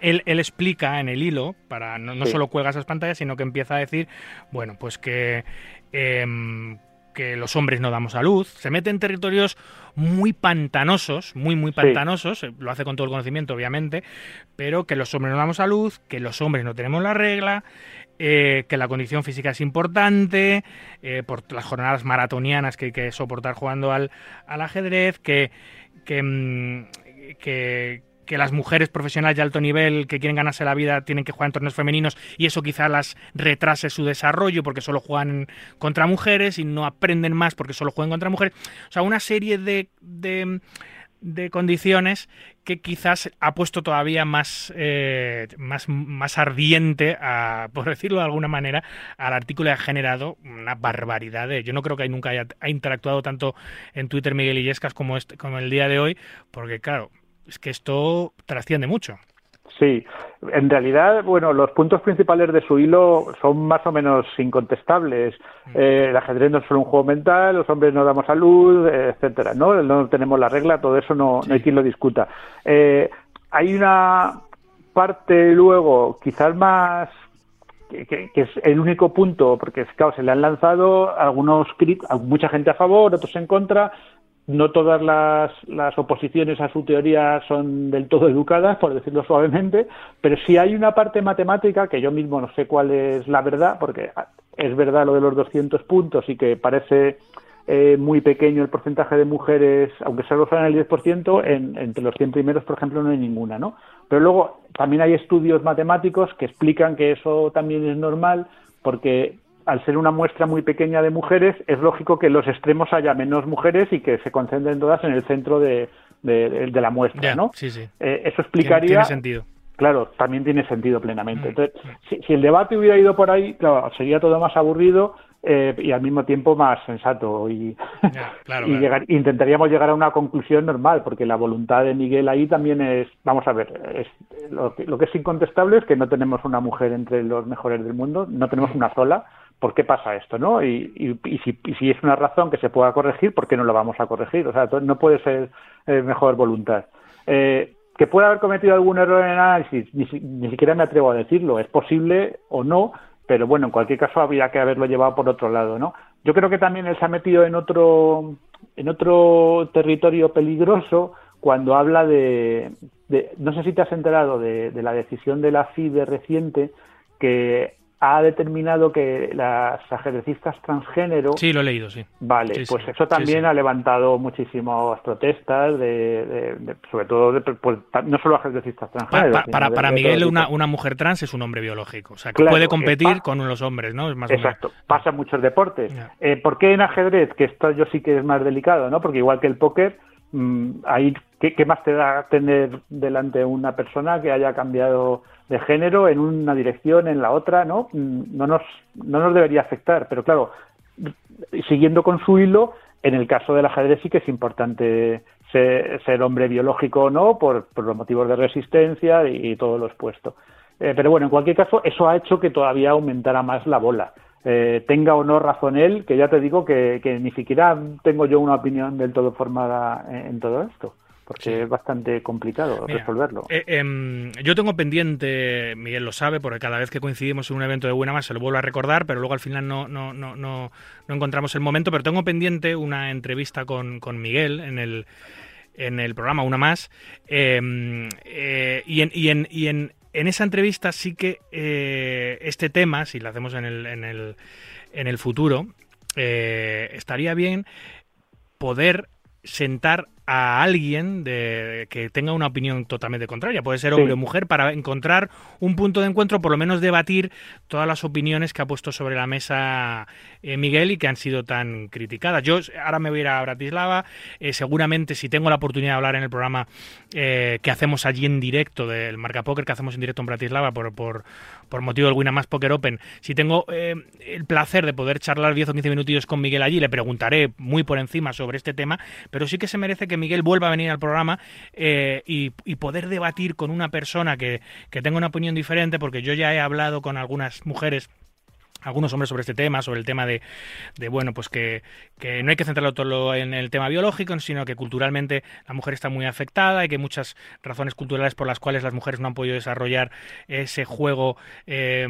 él, él explica en el hilo, para no, no Sí. solo cuelga esas pantallas, sino que empieza a decir, bueno, pues que, em, que los hombres no damos a luz, se mete en territorios muy pantanosos, muy, muy pantanosos, eh, lo hace con todo el conocimiento, obviamente, pero que los hombres no damos a luz, que los hombres no tenemos la regla, eh, que la condición física es importante, eh, por las jornadas maratonianas que hay que soportar jugando al, al ajedrez, que, que, mm, que, que las mujeres profesionales de alto nivel que quieren ganarse la vida tienen que jugar en torneos femeninos y eso quizá las retrase su desarrollo porque solo juegan contra mujeres y no aprenden más porque solo juegan contra mujeres. O sea, una serie de, de, de condiciones que quizás ha puesto todavía más, eh, más, más ardiente, a, por decirlo de alguna manera, al artículo y ha generado una barbaridad. De, yo no creo que nunca haya ha interactuado tanto en Twitter Miguel Illescas como, este, como el día de hoy, porque claro, es que esto trasciende mucho. Sí, en realidad, bueno, los puntos principales de su hilo son más o menos incontestables. Eh, el ajedrez no es solo un juego mental, los hombres no damos salud, eh, etcétera, ¿no? No tenemos la regla, todo eso no, no hay quien lo discuta. Eh, hay una parte luego, quizás más que, que- que es el único punto, porque claro, se le han lanzado algunos a mucha gente a favor, otros en contra. No todas las, las oposiciones a su teoría son del todo educadas, por decirlo suavemente, pero sí hay una parte matemática que yo mismo no sé cuál es la verdad, porque es verdad lo de los 200 puntos y que parece eh, muy pequeño el porcentaje de mujeres, aunque solo sean el 10%, en, entre los 100 primeros, por ejemplo, no hay ninguna, ¿no? Pero luego también hay estudios matemáticos que explican que eso también es normal, porque al ser una muestra muy pequeña de mujeres, es lógico que en los extremos haya menos mujeres y que se concentren todas en el centro de, de- de- de la muestra, ¿no? sí, sí. Eh, eso explicaría... tiene sentido. Claro, también tiene sentido plenamente. Mm. Entonces, si, si el debate hubiera ido por ahí, claro, sería todo más aburrido eh, y al mismo tiempo más sensato y, Ya, claro, y claro. llegar- intentaríamos llegar a una conclusión normal, porque la voluntad de Miguel ahí también es, vamos a ver, es, lo, que, lo que es incontestable es que no tenemos una mujer entre los mejores del mundo, no tenemos una sola. ¿Por qué pasa esto, no? Y, y, y si, y si es una razón que se pueda corregir, ¿por qué no lo vamos a corregir? O sea, no puede ser eh, mejor voluntad. Eh, que pueda haber cometido algún error en el análisis, ni, ni siquiera me atrevo a decirlo. Es posible o no, pero bueno, en cualquier caso habría que haberlo llevado por otro lado, ¿no? Yo creo que también él se ha metido en otro, en otro territorio peligroso cuando habla de, de- no sé si te has enterado de, de la decisión de la FIDE reciente que ha determinado que las ajedrecistas transgénero Sí, lo he leído, sí. Vale, Sí, pues sí. eso también Sí, ha levantado muchísimas protestas, de, de- de- sobre todo, de, pues, no solo ajedrecistas transgénero. para, para Miguel, una, una mujer trans es un hombre biológico. O sea, que Claro, puede que competir con los hombres, ¿no? Es más. Exacto, pasa en muchos deportes. Eh, ¿Por qué en ajedrez? Que esto yo sí que es más delicado, ¿no? Porque igual que el póker, mm, ahí, ¿qué, qué más te da tener delante una persona que haya cambiado de género en una dirección, en la otra, ¿no? Mm, No nos, no nos debería afectar, pero claro, siguiendo con su hilo, en el caso del ajedrez sí que es importante ser, hombre biológico o no, por, por los motivos de resistencia y, todo lo expuesto. Eh, pero bueno, en cualquier caso, eso ha hecho que todavía aumentara más la bola. Eh, tenga o no razón él, que ya te digo que, ni siquiera tengo yo una opinión del todo formada en todo esto, porque Sí. es bastante complicado Mira, resolverlo. eh, em, yo tengo pendiente, Miguel lo sabe, porque cada vez que coincidimos en un evento de buena más se lo vuelvo a recordar, pero luego al final no, no, no, no, no encontramos el momento. Pero tengo pendiente una entrevista con, con Miguel en el, en el programa, una más. em, eh, y en, y en, y en, en esa entrevista sí que eh, este tema, si lo hacemos en el, en el, en el futuro, estaría bien poder sentar a alguien de, que tenga una opinión totalmente contraria, puede ser hombre Sí. o mujer, para encontrar un punto de encuentro, por lo menos debatir todas las opiniones que ha puesto sobre la mesa eh, Miguel y que han sido tan criticadas. Yo ahora me voy a ir a Bratislava, eh, seguramente si tengo la oportunidad de hablar en el programa eh, que hacemos allí en directo, del Marca Poker que hacemos en directo en Bratislava por, por, por motivo del Winamax Poker Open, si tengo el placer de poder charlar 10 o 15 minutillos con Miguel allí, le preguntaré muy por encima sobre este tema, pero sí que se merece que Miguel vuelva a venir al programa eh, y, y poder debatir con una persona que, que tenga una opinión diferente, porque yo ya he hablado con algunas mujeres algunos hombres sobre este tema, sobre el tema de, bueno, pues que, que no hay que centrarlo todo en el tema biológico, sino que culturalmente la mujer está muy afectada y que hay muchas razones culturales por las cuales las mujeres no han podido desarrollar ese juego eh,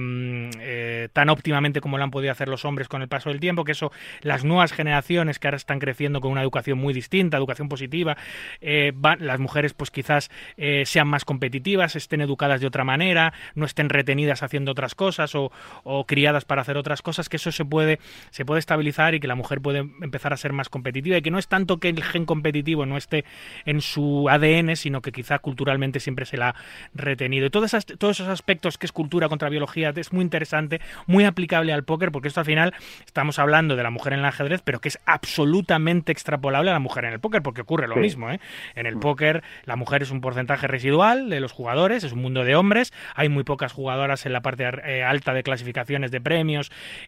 eh, tan óptimamente como lo han podido hacer los hombres con el paso del tiempo, que eso, las nuevas generaciones que ahora están creciendo con una educación muy distinta, educación positiva, eh, van- las mujeres pues quizás eh, sean más competitivas, estén educadas de otra manera, no estén retenidas haciendo otras cosas o, o criadas para hacer otras cosas, que eso se puede, se puede estabilizar y que la mujer puede empezar a ser más competitiva y que no es tanto que el gen competitivo no esté en su ADN, sino que quizá culturalmente siempre se la ha retenido. Y todos, esas- todos esos aspectos que es cultura contra biología es muy interesante, muy aplicable al póker, porque esto al final estamos hablando de la mujer en el ajedrez, pero que es absolutamente extrapolable a la mujer en el póker, porque ocurre lo Sí. mismo. ¿eh? En el póker la mujer es un porcentaje residual de los jugadores, es un mundo de hombres, hay muy pocas jugadoras en la parte eh, alta de clasificaciones de premios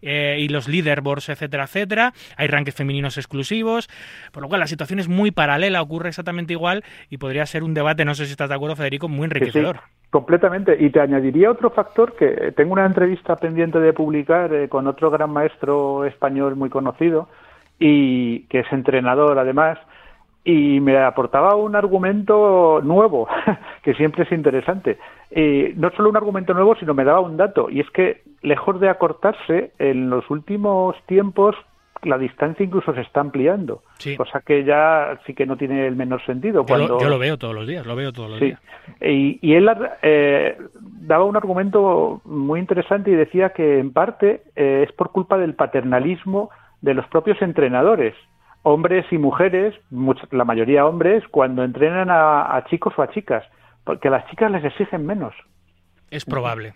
eh, y los leaderboards, etcétera, etcétera. Hay rankings femeninos exclusivos, por lo cual la situación es muy paralela, ocurre exactamente igual y podría ser un debate, no sé si estás de acuerdo, Federico, muy sí, enriquecedor. completamente. Y te añadiría otro factor que tengo una entrevista pendiente de publicar eh, con otro gran maestro español muy conocido y que es entrenador además y me aportaba un argumento nuevo que siempre es interesante. Y no solo un argumento nuevo, sino me daba un dato y es que lejos de acortarse en los últimos tiempos la distancia incluso se está ampliando, Sí. cosa que ya sí que no tiene el menor sentido. Yo, lo, cuando... yo lo veo todos los días, lo veo todos los Sí. días. Y, y él eh, daba un argumento muy interesante y decía que en parte eh, es por culpa del paternalismo de los propios entrenadores, hombres y mujeres, la mayoría hombres, cuando entrenan a, a chicos o a chicas, porque a las chicas les exigen menos. Es probable.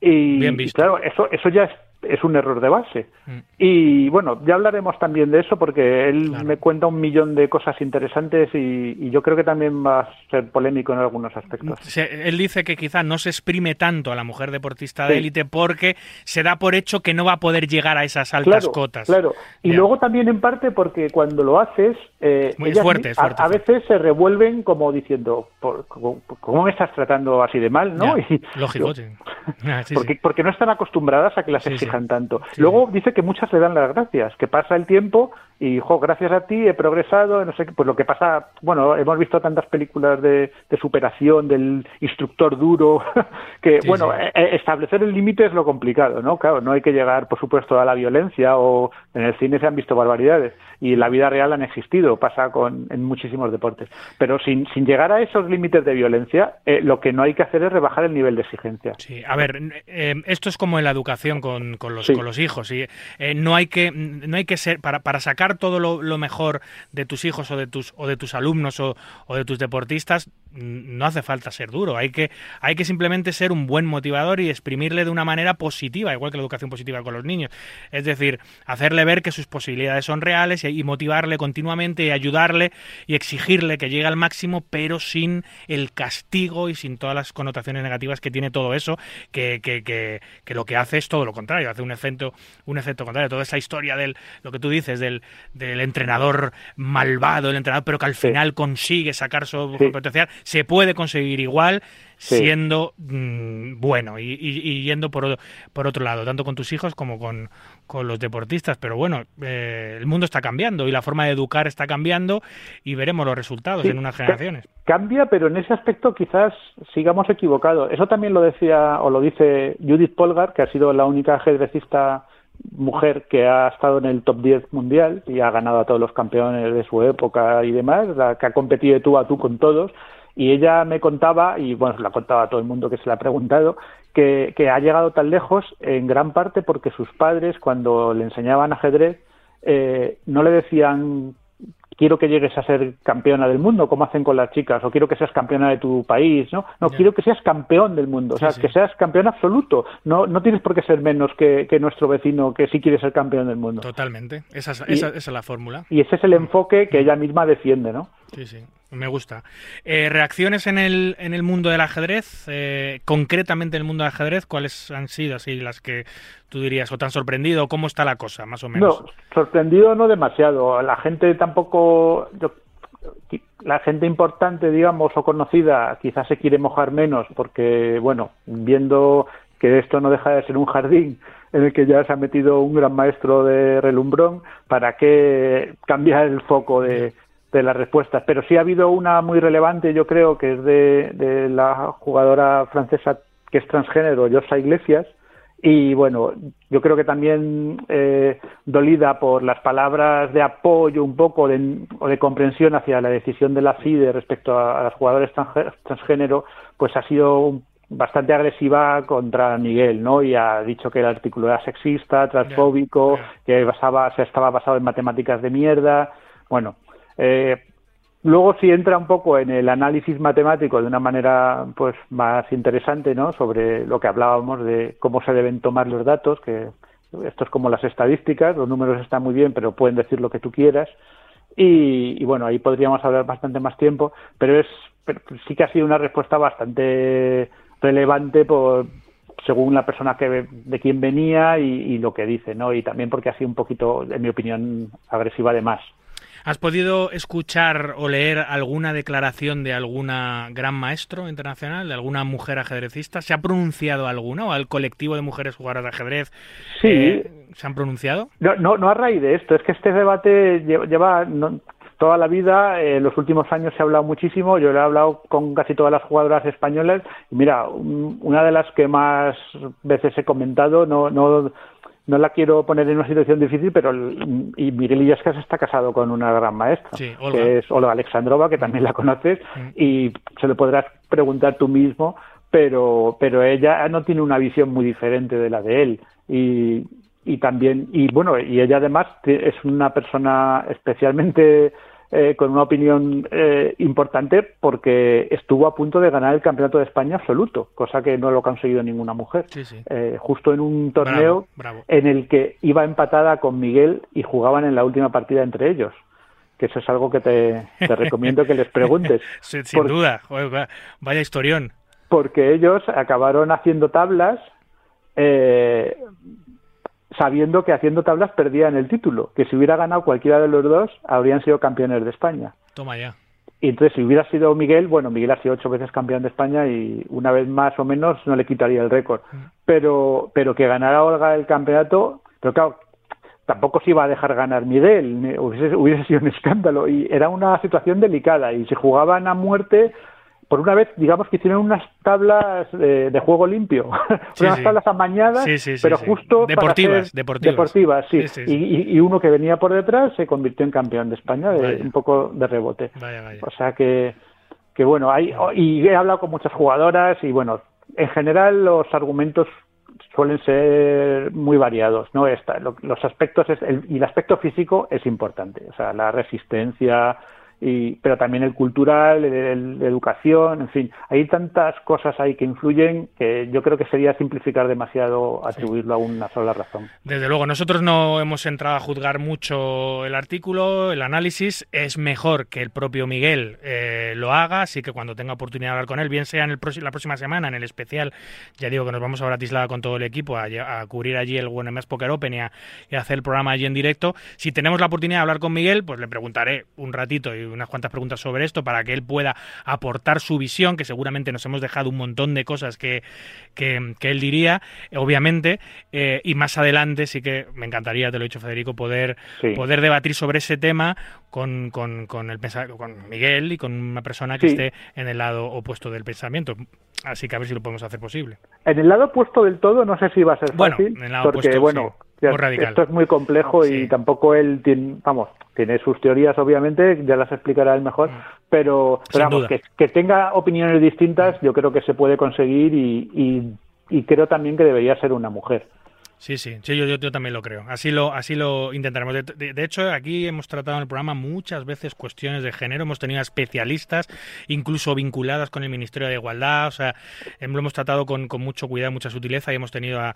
Y, Bien y visto. claro, eso, eso ya es, es un error de base. Mm. Y bueno, ya hablaremos también de eso porque él Claro. me cuenta un millón de cosas interesantes y, y yo creo que también va a ser polémico en algunos aspectos. Se- él dice que quizá no se exprime tanto a la mujer deportista Sí. de élite porque se da por hecho que no va a poder llegar a esas altas claro, cotas. Claro, y Ya. luego también en parte porque cuando lo haces, eh, Muy ellas fuerte, a, veces se revuelven como diciendo, "¿Por- ¿cómo, me estás tratando así de mal? ¿no? Ya, Y- Lógico, yo- sí. Ah, sí, porque, porque no están acostumbradas a que las Sí, tanto. Sí, Luego dice que muchas le dan las gracias, que pasa el tiempo y, jo, gracias a ti he progresado, no sé pues lo que pasa, bueno, hemos visto tantas películas de, de superación del instructor duro, que, Sí, bueno, sí. eh, eh, establecer el límite es lo complicado, ¿no? Claro, no hay que llegar, por supuesto, a la violencia o en el cine se han visto barbaridades y en la vida real han existido, pasa con, en muchísimos deportes. Pero sin, sin llegar a esos límites de violencia, eh, lo que no hay que hacer es rebajar el nivel de exigencia. Sí, a ver, eh, esto es como en la educación con, con los, Sí. con los hijos. ¿sí? Eh, no hay que, no hay que ser, para, para sacar todo lo, mejor de tus hijos o de tus, o de tus alumnos o, de tus deportistas, no hace falta ser duro. Hay que, hay que simplemente ser un buen motivador y exprimirle de una manera positiva, igual que la educación positiva con los niños. Es decir, hacerle ver que sus posibilidades son reales y, motivarle continuamente y ayudarle y exigirle que llegue al máximo, pero sin el castigo y sin todas las connotaciones negativas que tiene todo eso, que, que, que, que lo que hace es todo lo contrario, hace un efecto, un efecto contrario. Toda esa historia del, lo que tú dices, del, del entrenador malvado, el entrenador, pero que al Sí. final consigue sacar su Sí. potencial, se puede conseguir igual Sí. siendo mm, bueno y, y- y yendo por, por otro lado, tanto con tus hijos como con, con los deportistas. Pero bueno, eh, el mundo está cambiando y la forma de educar está cambiando y veremos los resultados Sí, en unas generaciones. Cambia, pero en ese aspecto quizás sigamos equivocados. Eso también lo decía o lo dice Judith Polgar, que ha sido la única ajedrecista mujer que ha estado en el top 10 mundial y ha ganado a todos los campeones de su época y demás, la que ha competido de tú a tú con todos. Y ella me contaba, y bueno, se la contaba a todo el mundo que se le ha preguntado, que, que ha llegado tan lejos en gran parte porque sus padres, cuando le enseñaban ajedrez, eh, no le decían quiero que llegues a ser campeona del mundo, como hacen con las chicas, o quiero que seas campeona de tu país, ¿no? No, quiero que seas campeón del mundo, o sea, que seas campeón absoluto. No, no tienes por qué ser menos que, que nuestro vecino que sí quiere ser campeón del mundo. Totalmente, esa es, esa, esa es la fórmula. Y ese es el enfoque que ella misma defiende, ¿no? Sí, sí. Me gusta. Eh, ¿Reacciones en el, en el mundo del ajedrez? Eh, concretamente en el mundo del ajedrez, ¿cuáles han sido así las que tú dirías o te han sorprendido? ¿Cómo está la cosa, más o menos? No, sorprendido no demasiado. La gente tampoco. Yo, la gente importante, digamos, o conocida, quizás se quiere mojar menos porque, bueno, viendo que esto no deja de ser un jardín en el que ya se ha metido un gran maestro de relumbrón, ¿para qué cambiar el foco de, de las respuestas. Pero sí ha habido una muy relevante, yo creo, que es de, de la jugadora francesa que es transgénero, Yosa Iglesias, y bueno, yo creo que también eh, dolida por las palabras de apoyo un poco de, o de comprensión hacia la decisión de la FIDE respecto a, a las jugadoras transgénero, pues ha sido bastante agresiva contra Miguel, ¿no? Y ha dicho que el artículo era sexista, transfóbico, que basaba, se estaba basado en matemáticas de mierda. Bueno, eh, luego sí entra un poco en el análisis matemático de una manera pues más interesante, ¿no? Sobre lo que hablábamos de cómo se deben tomar los datos, que esto es como las estadísticas, los números están muy bien, pero pueden decir lo que tú quieras. Y, bueno, ahí podríamos hablar bastante más tiempo, pero es sí que ha sido una respuesta bastante relevante según la persona que de quién venía y, y lo que dice, ¿no? Y también porque ha sido un poquito, en mi opinión, agresiva de más. ¿Has podido escuchar o leer alguna declaración de alguna gran maestro internacional, de alguna mujer ajedrecista? ¿Se ha pronunciado alguna o al colectivo de mujeres jugadoras de ajedrez? Sí. eh, ¿Se han pronunciado? No, no, no a raíz de esto, es que este debate lleva, lleva no, toda la vida, eh, en los últimos años se ha hablado muchísimo, yo le he hablado con casi todas las jugadoras españolas y mira, un- una de las que más veces he comentado, no, no, no la quiero poner en una situación difícil, pero el- y Miguel Illescas está casado con una gran maestra, Sí, que es Olga Alexandrova, que también la conoces, y se lo podrás preguntar tú mismo, pero, pero ella no tiene una visión muy diferente de la de él. Y, y también, y bueno, y ella además es una persona especialmente eh, con una opinión eh, importante porque estuvo a punto de ganar el campeonato de España absoluto, cosa que no lo ha conseguido ninguna mujer. Sí, sí. Eh, justo en un torneo Bravo, bravo. en el que iba empatada con Miguel y jugaban en la última partida entre ellos. Que eso es algo que te, te recomiendo que les preguntes. Sin duda. Joder, vaya historión. porque ellos acabaron haciendo tablas eh, sabiendo que haciendo tablas perdían el título, que si hubiera ganado cualquiera de los dos habrían sido campeones de España. Toma ya. Y entonces si hubiera sido Miguel, bueno, Miguel ha sido ocho veces campeón de España y una vez más o menos no le quitaría el récord. Pero, pero que ganara Olga el campeonato, pero claro, tampoco se iba a dejar ganar Miguel, hubiese, hubiese sido un escándalo y era una situación delicada y se jugaban a muerte. Por una vez, digamos que hicieron unas tablas de, de juego limpio, Sí, unas sí. tablas amañadas, Sí, pero justo Deportivas, deportivas. deportivas, sí. Y, y- uno que venía por detrás se convirtió en campeón de España, de, un poco de rebote. Vaya, vaya. O sea que, que bueno, hay, y he hablado con muchas jugadoras y bueno, en general los argumentos suelen ser muy variados, ¿no? Esta, lo- los aspectos es, el, y el aspecto físico es importante, o sea, la resistencia, y, pero también el cultural, el, educación, en fin, hay tantas cosas ahí que influyen que yo creo que sería simplificar demasiado atribuirlo a una sola razón. Desde luego, nosotros no hemos entrado a juzgar mucho el artículo, el análisis. Es mejor que el propio Miguel eh, lo haga, así que cuando tenga oportunidad de hablar con él, bien sea en el la próxima semana, en el especial, ya digo que nos vamos a Bratislava con todo el equipo a, cubrir allí el WNMS Poker Open y a, y a hacer el programa allí en directo. Si tenemos la oportunidad de hablar con Miguel, pues le preguntaré un ratito y unas cuantas preguntas sobre esto para que él pueda aportar su visión, que seguramente nos hemos dejado un montón de cosas que, que, que él diría, obviamente, eh, y más adelante sí que me encantaría, te lo he dicho Federico, poder, Sí. poder debatir sobre ese tema con, con, con, el, con Miguel y con una persona que Sí. esté en el lado opuesto del pensamiento. Así que a ver si lo podemos hacer posible. En el lado opuesto del todo no sé si va a ser Bueno, fácil, en el lado porque opuesto, bueno, Ya, muy radical. Esto es muy complejo y tampoco él tiene, vamos, tiene sus teorías obviamente, ya las explicará él mejor, pero, vamos, que, que tenga opiniones distintas yo creo que se puede conseguir y, y, y creo también que debería ser una mujer. Sí, sí, sí yo, también lo creo. Así lo, así lo intentaremos. De, hecho, aquí hemos tratado en el programa muchas veces cuestiones de género. Hemos tenido especialistas, incluso vinculadas con el Ministerio de Igualdad. O sea, lo hemos tratado con, con mucho cuidado, mucha sutileza y hemos tenido a,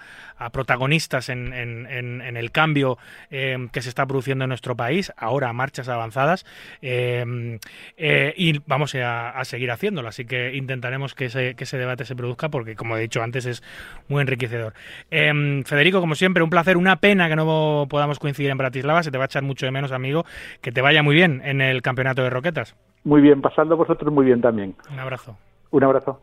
protagonistas en, en- el cambio em, que se está produciendo en nuestro país, ahora a marchas avanzadas. em, eh, y vamos a, a seguir haciéndolo. Así que intentaremos que ese, que ese debate se produzca porque, como he dicho antes, es muy enriquecedor. Em, Federico, como siempre, un placer, una pena que no podamos coincidir en Bratislava, se te va a echar mucho de menos, amigo, que te vaya muy bien en el campeonato de roquetas. Muy bien, pasando vosotros muy bien también. Un abrazo. Un abrazo.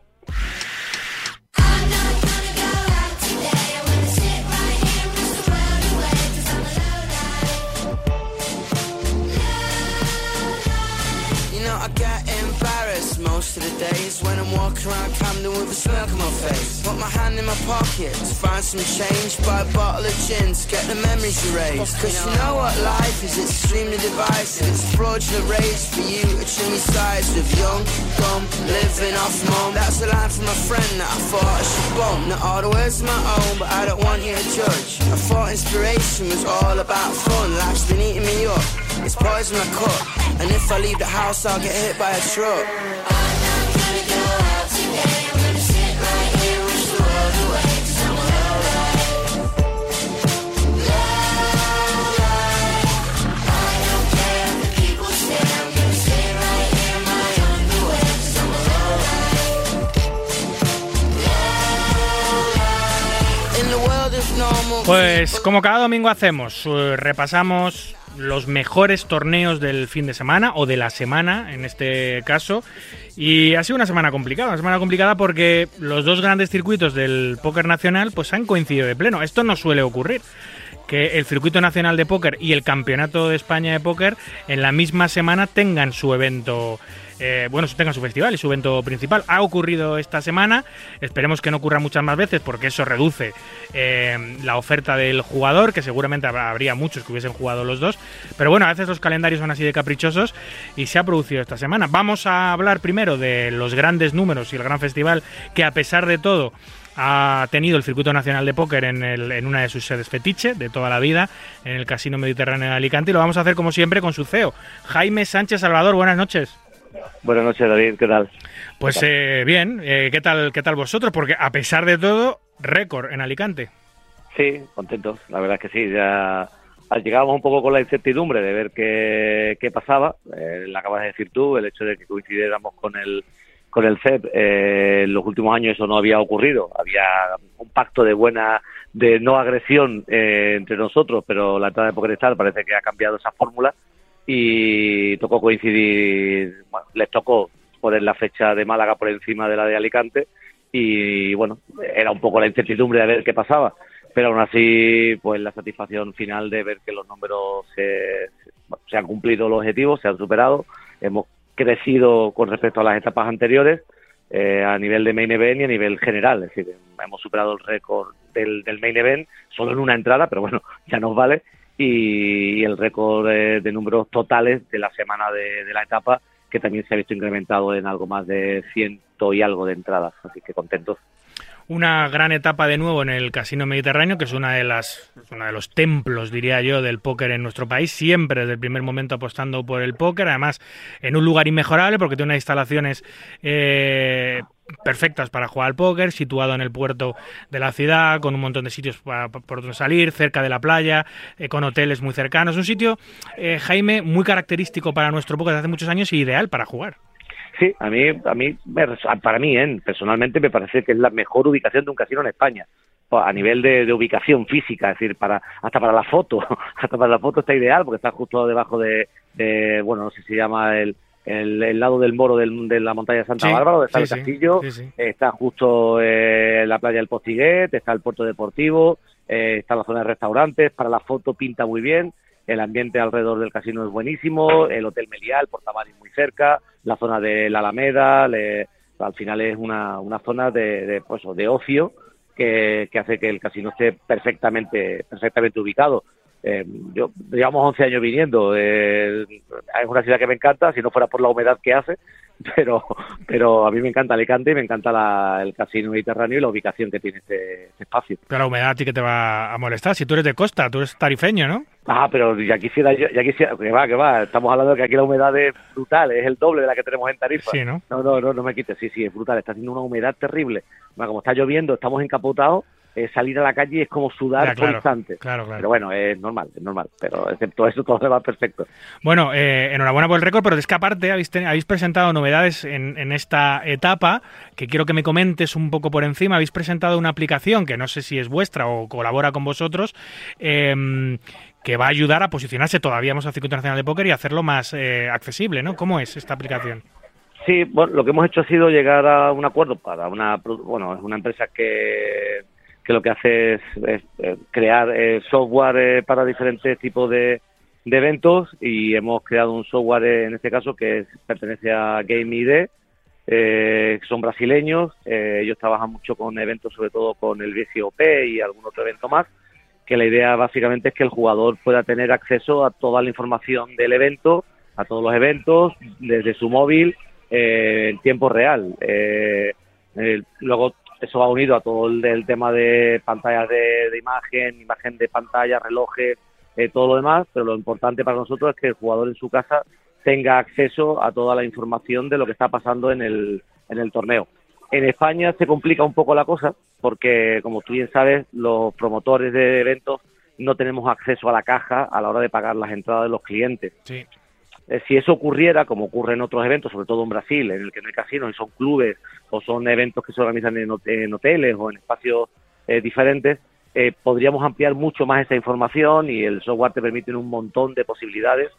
Of the days when I'm walking around Camden with a smirk on my face. Put my hand in my pocket to find some change, buy a bottle of gin to get the memories erased. Cause you know what life is, it's extremely divisive. It's a fraudulent rage for you to trim your sides with young, dumb, living off mum. That's a line from a friend that I thought I should bump. Not all the words are my own, but I don't want you to judge. I thought inspiration was all about fun. Life's been eating me up. It's poison I cut. And if I leave the house, I'll get hit by a truck. Pues como cada domingo hacemos, eh, repasamos los mejores torneos del fin de semana o de la semana en este caso. Y ha sido una semana complicada, una semana complicada porque los dos grandes circuitos del póker nacional pues han coincidido de pleno. Esto no suele ocurrir que el circuito nacional de póker y el campeonato de España de póker en la misma semana tengan su evento eh, bueno, tengan su festival y su evento principal. Ha ocurrido esta semana, esperemos que no ocurra muchas más veces porque eso reduce eh, la oferta del jugador, que seguramente habría muchos que hubiesen jugado los dos, pero bueno, a veces los calendarios son así de caprichosos y se ha producido esta semana. Vamos a hablar primero de los grandes números y el gran festival que a pesar de todo ha tenido el Circuito Nacional de Póker en, el- en una de sus sedes fetiche de toda la vida, en el Casino Mediterráneo de Alicante, y lo vamos a hacer como siempre con su CEO, Jaime Sánchez Salvador. Buenas noches. Buenas noches, David, ¿qué tal? Pues eh, bien, eh, ¿qué tal, qué tal vosotros? Porque a pesar de todo, récord en Alicante. Sí, contentos, la verdad es que sí, ya llegábamos un poco con la incertidumbre de ver qué, qué pasaba, eh, la acabas de decir tú, el hecho de que coincidiéramos con el con el CEP, eh, en los últimos años eso no había ocurrido, había un pacto de buena, de no agresión eh, entre nosotros, pero la entrada de PokerStar parece que ha cambiado esa fórmula y tocó coincidir, bueno, les tocó poner la fecha de Málaga por encima de la de Alicante y bueno, era un poco la incertidumbre de ver qué pasaba, pero aún así, pues la satisfacción final de ver que los números se, se- han cumplido los objetivos, se han superado, hemos crecido con respecto a las etapas anteriores eh, a nivel de main event y a nivel general, es decir, hemos superado el récord del, del main event solo en una entrada, pero bueno, ya nos vale, y, el récord de, de números totales de la semana de, de la etapa, que también se ha visto incrementado en algo más de ciento y algo de entradas, así que contentos. Una gran etapa de nuevo en el Casino Mediterráneo, que es una de las uno de los templos, diría yo, del póker en nuestro país, siempre desde el primer momento apostando por el póker, además en un lugar inmejorable porque tiene unas instalaciones eh, perfectas para jugar al póker, situado en el puerto de la ciudad, con un montón de sitios para- por donde salir, cerca de la playa, eh, con hoteles muy cercanos. Un sitio, eh, Jaime, muy característico para nuestro póker de hace muchos años y ideal para jugar. Sí, a mí, a mí, para mí, ¿eh? personalmente, me parece que es la mejor ubicación de un casino en España. A nivel de, de ubicación física, es decir, para hasta para la foto, hasta para la foto está ideal porque está justo debajo de, de, bueno, no sé si se llama el, el, el lado del moro del- de la montaña de Santa Sí, Bárbara, donde está sí, el castillo, sí. está justo eh, la playa del Postiguet, está el puerto deportivo, eh, está la zona de restaurantes, para la foto pinta muy bien, el ambiente alrededor del casino es buenísimo, el Hotel Meliá, el Portamaris muy cerca, la zona de la Alameda, le- al final es una, una zona de, de, pues, de ocio que, que hace que el casino esté perfectamente, perfectamente ubicado. Eh, yo llevamos 11 años viniendo. eh, es una ciudad que me encanta, si no fuera por la humedad que hace, pero pero a mí me encanta Alicante y me encanta la- el casino mediterráneo y la ubicación que tiene este, este espacio. Pero la humedad a ti que te va a molestar. Si tú eres de costa, tú eres tarifeño, ¿no? Ah, pero ya quisiera, ya quisiera, que va, que va, estamos hablando de que aquí la humedad es brutal, es el doble de la que tenemos en Tarifa. Sí, ¿no? No, no, no, no me quites, sí, sí, es brutal, está haciendo una humedad terrible. Como está lloviendo, estamos encapotados, eh, salir a la calle es como sudar Ya, por claro, instante. claro, claro. Pero bueno, es normal, es normal, pero excepto eso todo se va perfecto. Bueno, eh, enhorabuena por el récord, pero es que aparte habéis, ten- habéis presentado novedades en, en esta etapa que quiero que me comentes un poco por encima. Habéis presentado una aplicación que no sé si es vuestra o colabora con vosotros, em, que va a ayudar a posicionarse todavía más al circuito nacional de póker y hacerlo más eh, accesible, ¿no? ¿Cómo es esta aplicación? Sí, bueno, lo que hemos hecho ha sido llegar a un acuerdo para una, bueno, es una empresa que, que lo que hace es, es, eh, crear eh, software eh, para diferentes tipos de, eventos y hemos creado un software eh, en este caso que es- pertenece a Game ID, eh, son brasileños, ellos trabajan mucho con eventos, sobre todo con el BCOP y algún otro evento más, que la idea básicamente es que el jugador pueda tener acceso a toda la información del evento, a todos los eventos, desde su móvil, en tiempo real. Luego eso va unido a todo el, tema de pantallas de, de imagen, imagen de pantalla, relojes, eh, todo lo demás, pero lo importante para nosotros es que el jugador en su casa tenga acceso a toda la información de lo que está pasando en el, en el torneo. En España se complica un poco la cosa porque, como tú bien sabes, los promotores de eventos no tenemos acceso a la caja a la hora de pagar las entradas de los clientes. Sí. Eh, si eso ocurriera, como ocurre en otros eventos, sobre todo en Brasil, en el que no hay casinos y son clubes o son eventos que se organizan en, en hoteles o en espacios eh, diferentes, eh, podríamos ampliar mucho más esa información y el software te permite un montón de posibilidades.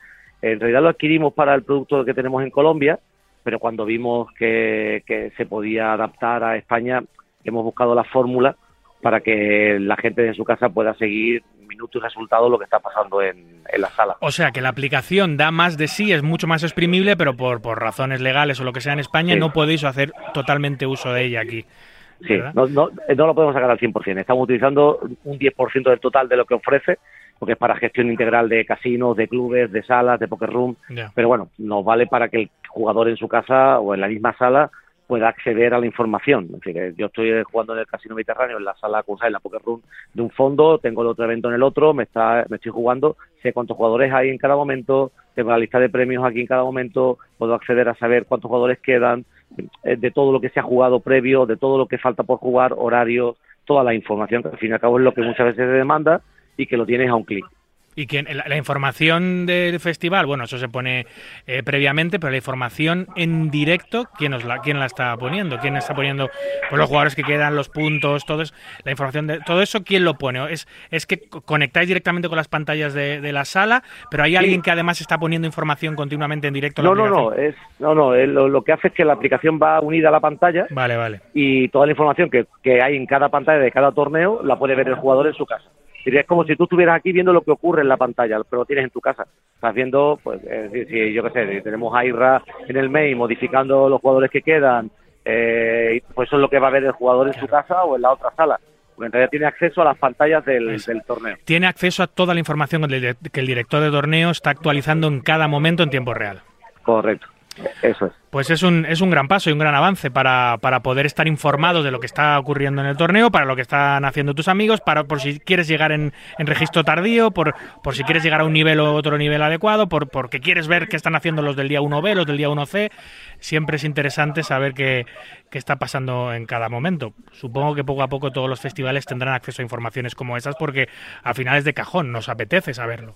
En realidad lo adquirimos para el producto que tenemos en Colombia, pero cuando vimos que, que se podía adaptar a España, hemos buscado la fórmula para que la gente de su casa pueda seguir minutos y resultados lo que está pasando en, en la sala. O sea, que la aplicación da más de sí, es mucho más exprimible, pero por, por razones legales o lo que sea en España Sí. no podéis hacer totalmente uso de ella aquí. Sí, no, no, no lo podemos sacar al 100%. Estamos utilizando un 10% del total de lo que ofrece, porque es para gestión integral de casinos, de clubes, de salas, de poker room. Pero bueno, nos vale para que el jugador en su casa o en la misma sala pueda acceder a la información. Es decir, yo estoy jugando en el Casino Mediterráneo, en la sala Cursal, en la Poker Room de un fondo, tengo el otro evento en el otro, me está me estoy jugando, sé cuántos jugadores hay en cada momento, tengo la lista de premios aquí en cada momento, puedo acceder a saber cuántos jugadores quedan, eh, de todo lo que se ha jugado previo, de todo lo que falta por jugar, horarios, toda la información, que al fin y al cabo es lo que muchas veces se demanda y que lo tienes a un clic. Y que la, la información del festival, bueno, eso se pone eh, previamente, pero la información en directo, ¿quién, os la, ¿quién la está poniendo? ¿Quién está poniendo pues, los jugadores que quedan, los puntos, todo eso, la información de todo eso, ¿quién lo pone? ¿Es, es que co- conectáis directamente con las pantallas de, de la sala, pero hay alguien que además está poniendo información continuamente en directo? a la No, no, no, es, no, no, es lo, lo que hace es que la aplicación va unida a la pantalla Vale, vale. y toda la información que, que hay en cada pantalla de cada torneo la puede ver el jugador en su casa. Y Es como si tú estuvieras aquí viendo lo que ocurre en la pantalla, pero lo tienes en tu casa. Estás viendo, pues, es decir, si yo qué sé, si tenemos a Irra en el main modificando los jugadores que quedan, eh, pues eso es lo que va a ver el jugador en su casa o en la otra sala. Porque en realidad tiene acceso a las pantallas del, del torneo. Tiene acceso a toda la información que el director de torneo está actualizando en cada momento en tiempo real. Correcto, es. Pues es un, es un gran paso y un gran avance para, para poder estar informados de lo que está ocurriendo en el torneo, para lo que están haciendo tus amigos, para por si quieres llegar en, registro tardío, por, por si quieres llegar a un nivel o otro nivel adecuado, por porque quieres ver qué están haciendo los del día 1B, los del día 1C. Siempre es interesante saber qué, qué está pasando en cada momento. Supongo que poco a poco todos los festivales tendrán acceso a informaciones como esas porque al final es de cajón, nos apetece saberlo.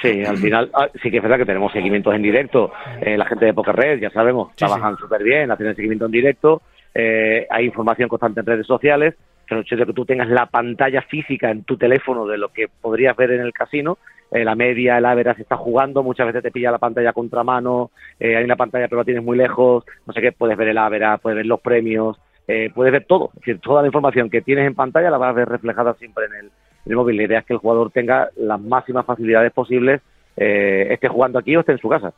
Sí, al final ah, sí que es verdad que tenemos seguimientos en directo. Eh, la gente de Poker Red, ya sabemos, trabajan súper bien, hacen el seguimiento en directo. Eh, hay información constante en redes sociales. Pero el hecho de que tú tengas la pantalla física en tu teléfono de lo que podrías ver en el casino, eh, la media, el average está jugando, muchas veces te pilla la pantalla contramano, eh, hay una pantalla pero la tienes muy lejos, no sé qué, puedes ver el average, puedes ver los premios, eh, puedes ver todo. Es decir, toda la información que tienes en pantalla la vas a ver reflejada siempre en el, en el móvil. La idea es que el jugador tenga las máximas facilidades posibles, eh, esté jugando aquí o esté en su casa.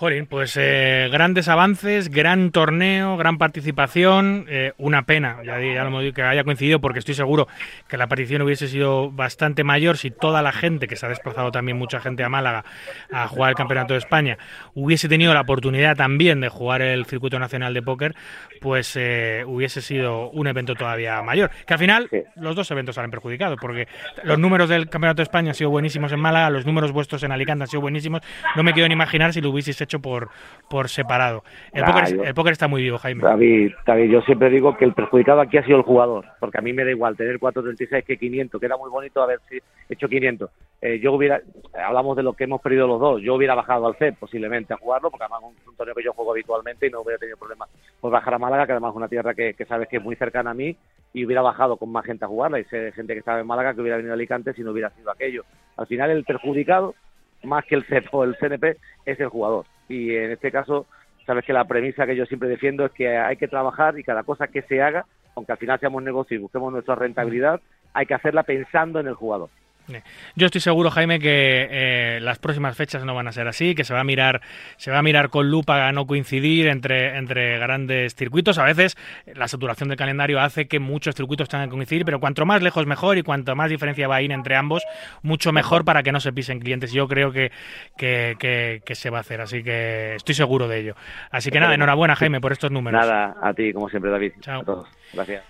Jolín, pues eh, grandes avances, gran torneo, gran participación, eh, una pena, ya, ya lo hemos dicho, que haya coincidido porque estoy seguro que la participación hubiese sido bastante mayor si toda la gente, que se ha desplazado también mucha gente a Málaga a jugar el Campeonato de España, hubiese tenido la oportunidad también de jugar el Circuito Nacional de Póker, pues eh, hubiese sido un evento todavía mayor. Que al final los dos eventos salen perjudicados porque los números del Campeonato de España han sido buenísimos en Málaga, los números vuestros en Alicante han sido buenísimos, no me quiero ni imaginar si lo hubieseis hecho por, por separado. El, Ah, póker, yo- el póker está muy vivo, Jaime. David, David, yo siempre digo que el perjudicado aquí ha sido el jugador, porque a mí me da igual tener 4.36 que 500, que era muy bonito haber hecho 500. Eh, yo hubiera, hablamos de lo que hemos perdido los dos, yo hubiera bajado al CEP posiblemente a jugarlo, porque además es un, un torneo que yo juego habitualmente y no hubiera tenido problema por bajar a Málaga, que además es una tierra que, que sabes que es muy cercana a mí, y hubiera bajado con más gente a jugarla, y sé gente que estaba en Málaga que hubiera venido a Alicante si no hubiera sido aquello. Al final el perjudicado, más que el CEP o el CNP, es el jugador. Y en este caso, sabes que la premisa que yo siempre defiendo es que hay que trabajar y cada cosa que se haga, aunque al final seamos negocio y busquemos nuestra rentabilidad, hay que hacerla pensando en el jugador. Yo estoy seguro, Jaime, que eh, las próximas fechas no van a ser así, que se va a mirar, se va a mirar con lupa a no coincidir entre, entre grandes circuitos. A veces eh, la saturación del calendario hace que muchos circuitos tengan que coincidir, pero cuanto más lejos mejor y cuanto más diferencia va a ir entre ambos, mucho mejor para que no se pisen clientes. Yo creo que, que, que- que se va a hacer, así que estoy seguro de ello. Así que nada, enhorabuena, Jaime, por estos números. Nada, a ti, como siempre, David. Chao. A todos. Gracias.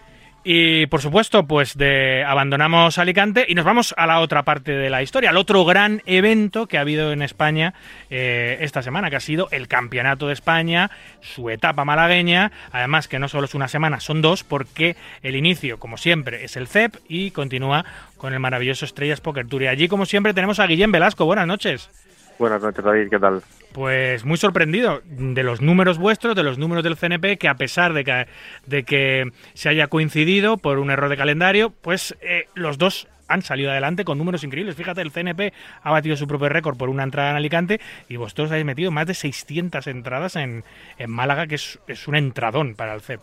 Y por supuesto, pues de abandonamos Alicante y nos vamos a la otra parte de la historia, al otro gran evento que ha habido en España eh, esta semana, que ha sido el Campeonato de España, su etapa malagueña. Además, que no solo es una semana, son dos, porque el inicio, como siempre, es el CEP y continúa con el maravilloso Estrellas Poker Tour. Y allí, como siempre, tenemos a Guillem Velasco. Buenas noches. Buenas noches, David, ¿qué tal? Pues muy sorprendido de los números vuestros, de los números del CNP, que a pesar de que, de que se haya coincidido por un error de calendario, pues eh, los dos han salido adelante con números increíbles. Fíjate, el CNP ha batido su propio récord por una entrada en Alicante y vosotros habéis metido más de 600 entradas en, en Málaga, que es, es un entradón para el CEP.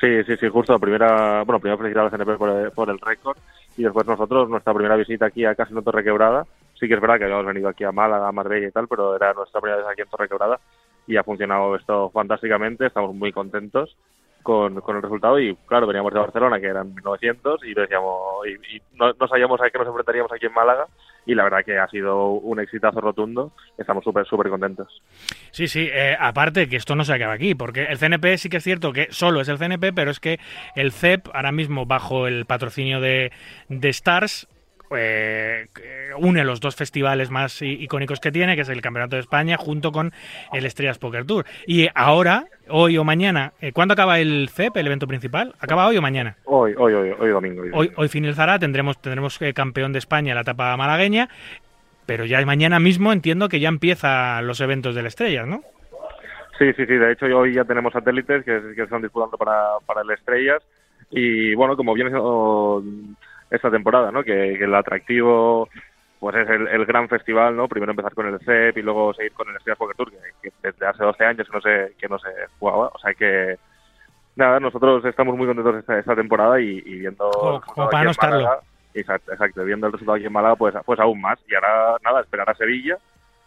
Sí, sí, sí, justo. Primera, bueno, primero felicitar al CNP por, el- por el récord y después nosotros, nuestra primera visita aquí a Casino Torrequebrada. Sí que es verdad que habíamos venido aquí a Málaga, a Marbella y tal, pero era nuestra primera vez aquí en Torrequebrada y ha funcionado esto fantásticamente. Estamos muy contentos con, con el resultado y, claro, veníamos de Barcelona, que eran 1900, y decíamos, y, no, sabíamos a qué nos enfrentaríamos aquí en Málaga y la verdad que ha sido un exitazo rotundo. Estamos súper, súper contentos. Sí, sí, eh, aparte que esto no se acaba aquí, porque el CNP sí que es cierto que solo es el CNP, pero es que el CEP, ahora mismo bajo el patrocinio de Stars, eh, une los dos festivales más icónicos que tiene, que es el Campeonato de España, junto con el Estrellas Poker Tour. Y ahora, hoy o mañana, eh, ¿cuándo acaba el CEP, el evento principal? ¿Acaba hoy o mañana? Hoy, hoy, hoy, hoy domingo. hoy Hoy, hoy finalizará, tendremos, tendremos eh, campeón de España en la etapa malagueña, pero ya mañana mismo entiendo que ya empiezan los eventos del Estrellas, ¿no? Sí, sí, sí. De hecho, hoy ya tenemos satélites que, que están disputando para, para el Estrellas. Y bueno, como viene siendo esta temporada, ¿no? Que, que el atractivo pues es el, el gran festival, ¿no? Primero empezar con el CEP y luego seguir con el Estrellas Poker Tour, que, que desde hace 12 años que no se, que no se jugaba. O sea que, nada, nosotros estamos muy contentos esta, esta temporada y, y viendo... Como- como para no estarlo. Málaga, Exacto, exacto. Viendo el resultado aquí en Málaga, pues, pues aún más. Y ahora, nada, esperar a Sevilla,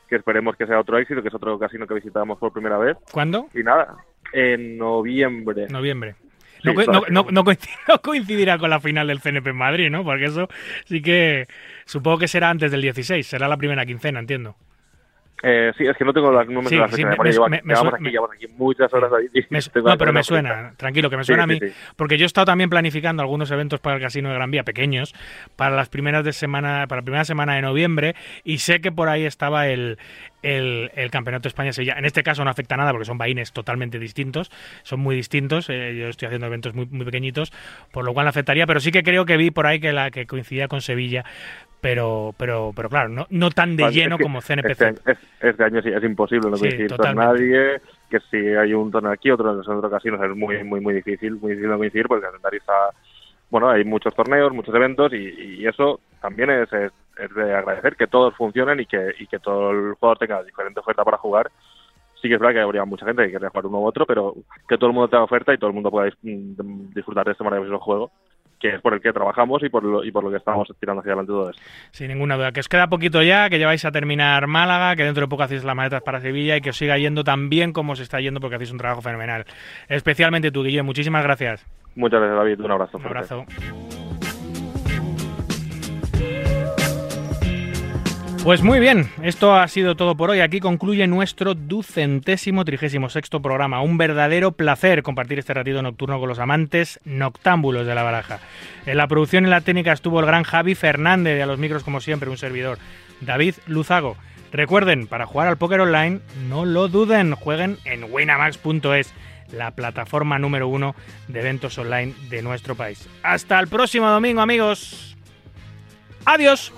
que esperemos que sea otro éxito, que es otro casino que visitamos por primera vez. ¿Cuándo? Y nada, en noviembre. Noviembre. No, no- no coincidirá con la final del CNP en Madrid, ¿no? Porque eso sí que supongo que será antes del 16, será la primera quincena, entiendo. Eh, sí, es que no tengo los números Sí, de la sí, fecha memoria. me- Lleva- me- me llevamos aquí, me- llevamos aquí muchas horas ahí. Me- no, pero me suena, tranquilo, que me Sí, suena a sí, mí, sí. porque yo he estado también planificando algunos eventos para el Casino de Gran Vía, pequeños, para las primeras de semana, para la primera semana de noviembre, y sé que por ahí estaba el, el, el Campeonato de España Sevilla. En este caso no afecta nada porque son vaines totalmente distintos, son muy distintos, eh, yo estoy haciendo eventos muy, muy pequeñitos, por lo cual no afectaría, pero sí que creo que vi por ahí que la que coincidía con Sevilla, pero, pero, pero claro, no, no tan de lleno que como CNPC. Este, es- este año sí, es imposible no Sí, coincidir con nadie. Que si hay un torneo aquí, otro en otro casino, es muy, muy, muy difícil, muy difícil no coincidir porque el calendario está. Bueno, hay muchos torneos, muchos eventos y, y eso también es, es, es de agradecer que todos funcionen y que, y que todo el jugador tenga diferente oferta para jugar. Sí que es verdad que habría mucha gente que querría jugar uno u otro, pero que todo el mundo tenga oferta y todo el mundo pueda mm, disfrutar de este maravilloso juego que es por el que trabajamos y por lo, y por lo que estamos tirando hacia adelante todo esto. Sin ninguna duda. Que os queda poquito ya, que ya vais a terminar Málaga, que dentro de poco hacéis las maletas para Sevilla y que os siga yendo tan bien como os está yendo porque hacéis un trabajo fenomenal. Especialmente tú, Guillermo. Muchísimas gracias. Muchas gracias, David. Un abrazo. Un fuerte. Pues muy bien, esto ha sido todo por hoy. Aquí concluye nuestro ducentésimo trigésimo sexto programa. Un verdadero placer compartir este ratito nocturno con los amantes noctámbulos de la baraja. En la producción y la técnica estuvo el gran Javi Fernández y a los micros, como siempre, un servidor, David Luzago. Recuerden, para jugar al póker online, no lo duden, jueguen en winamax.es, la plataforma número uno de eventos online de nuestro país. Hasta el próximo domingo, amigos. Adiós.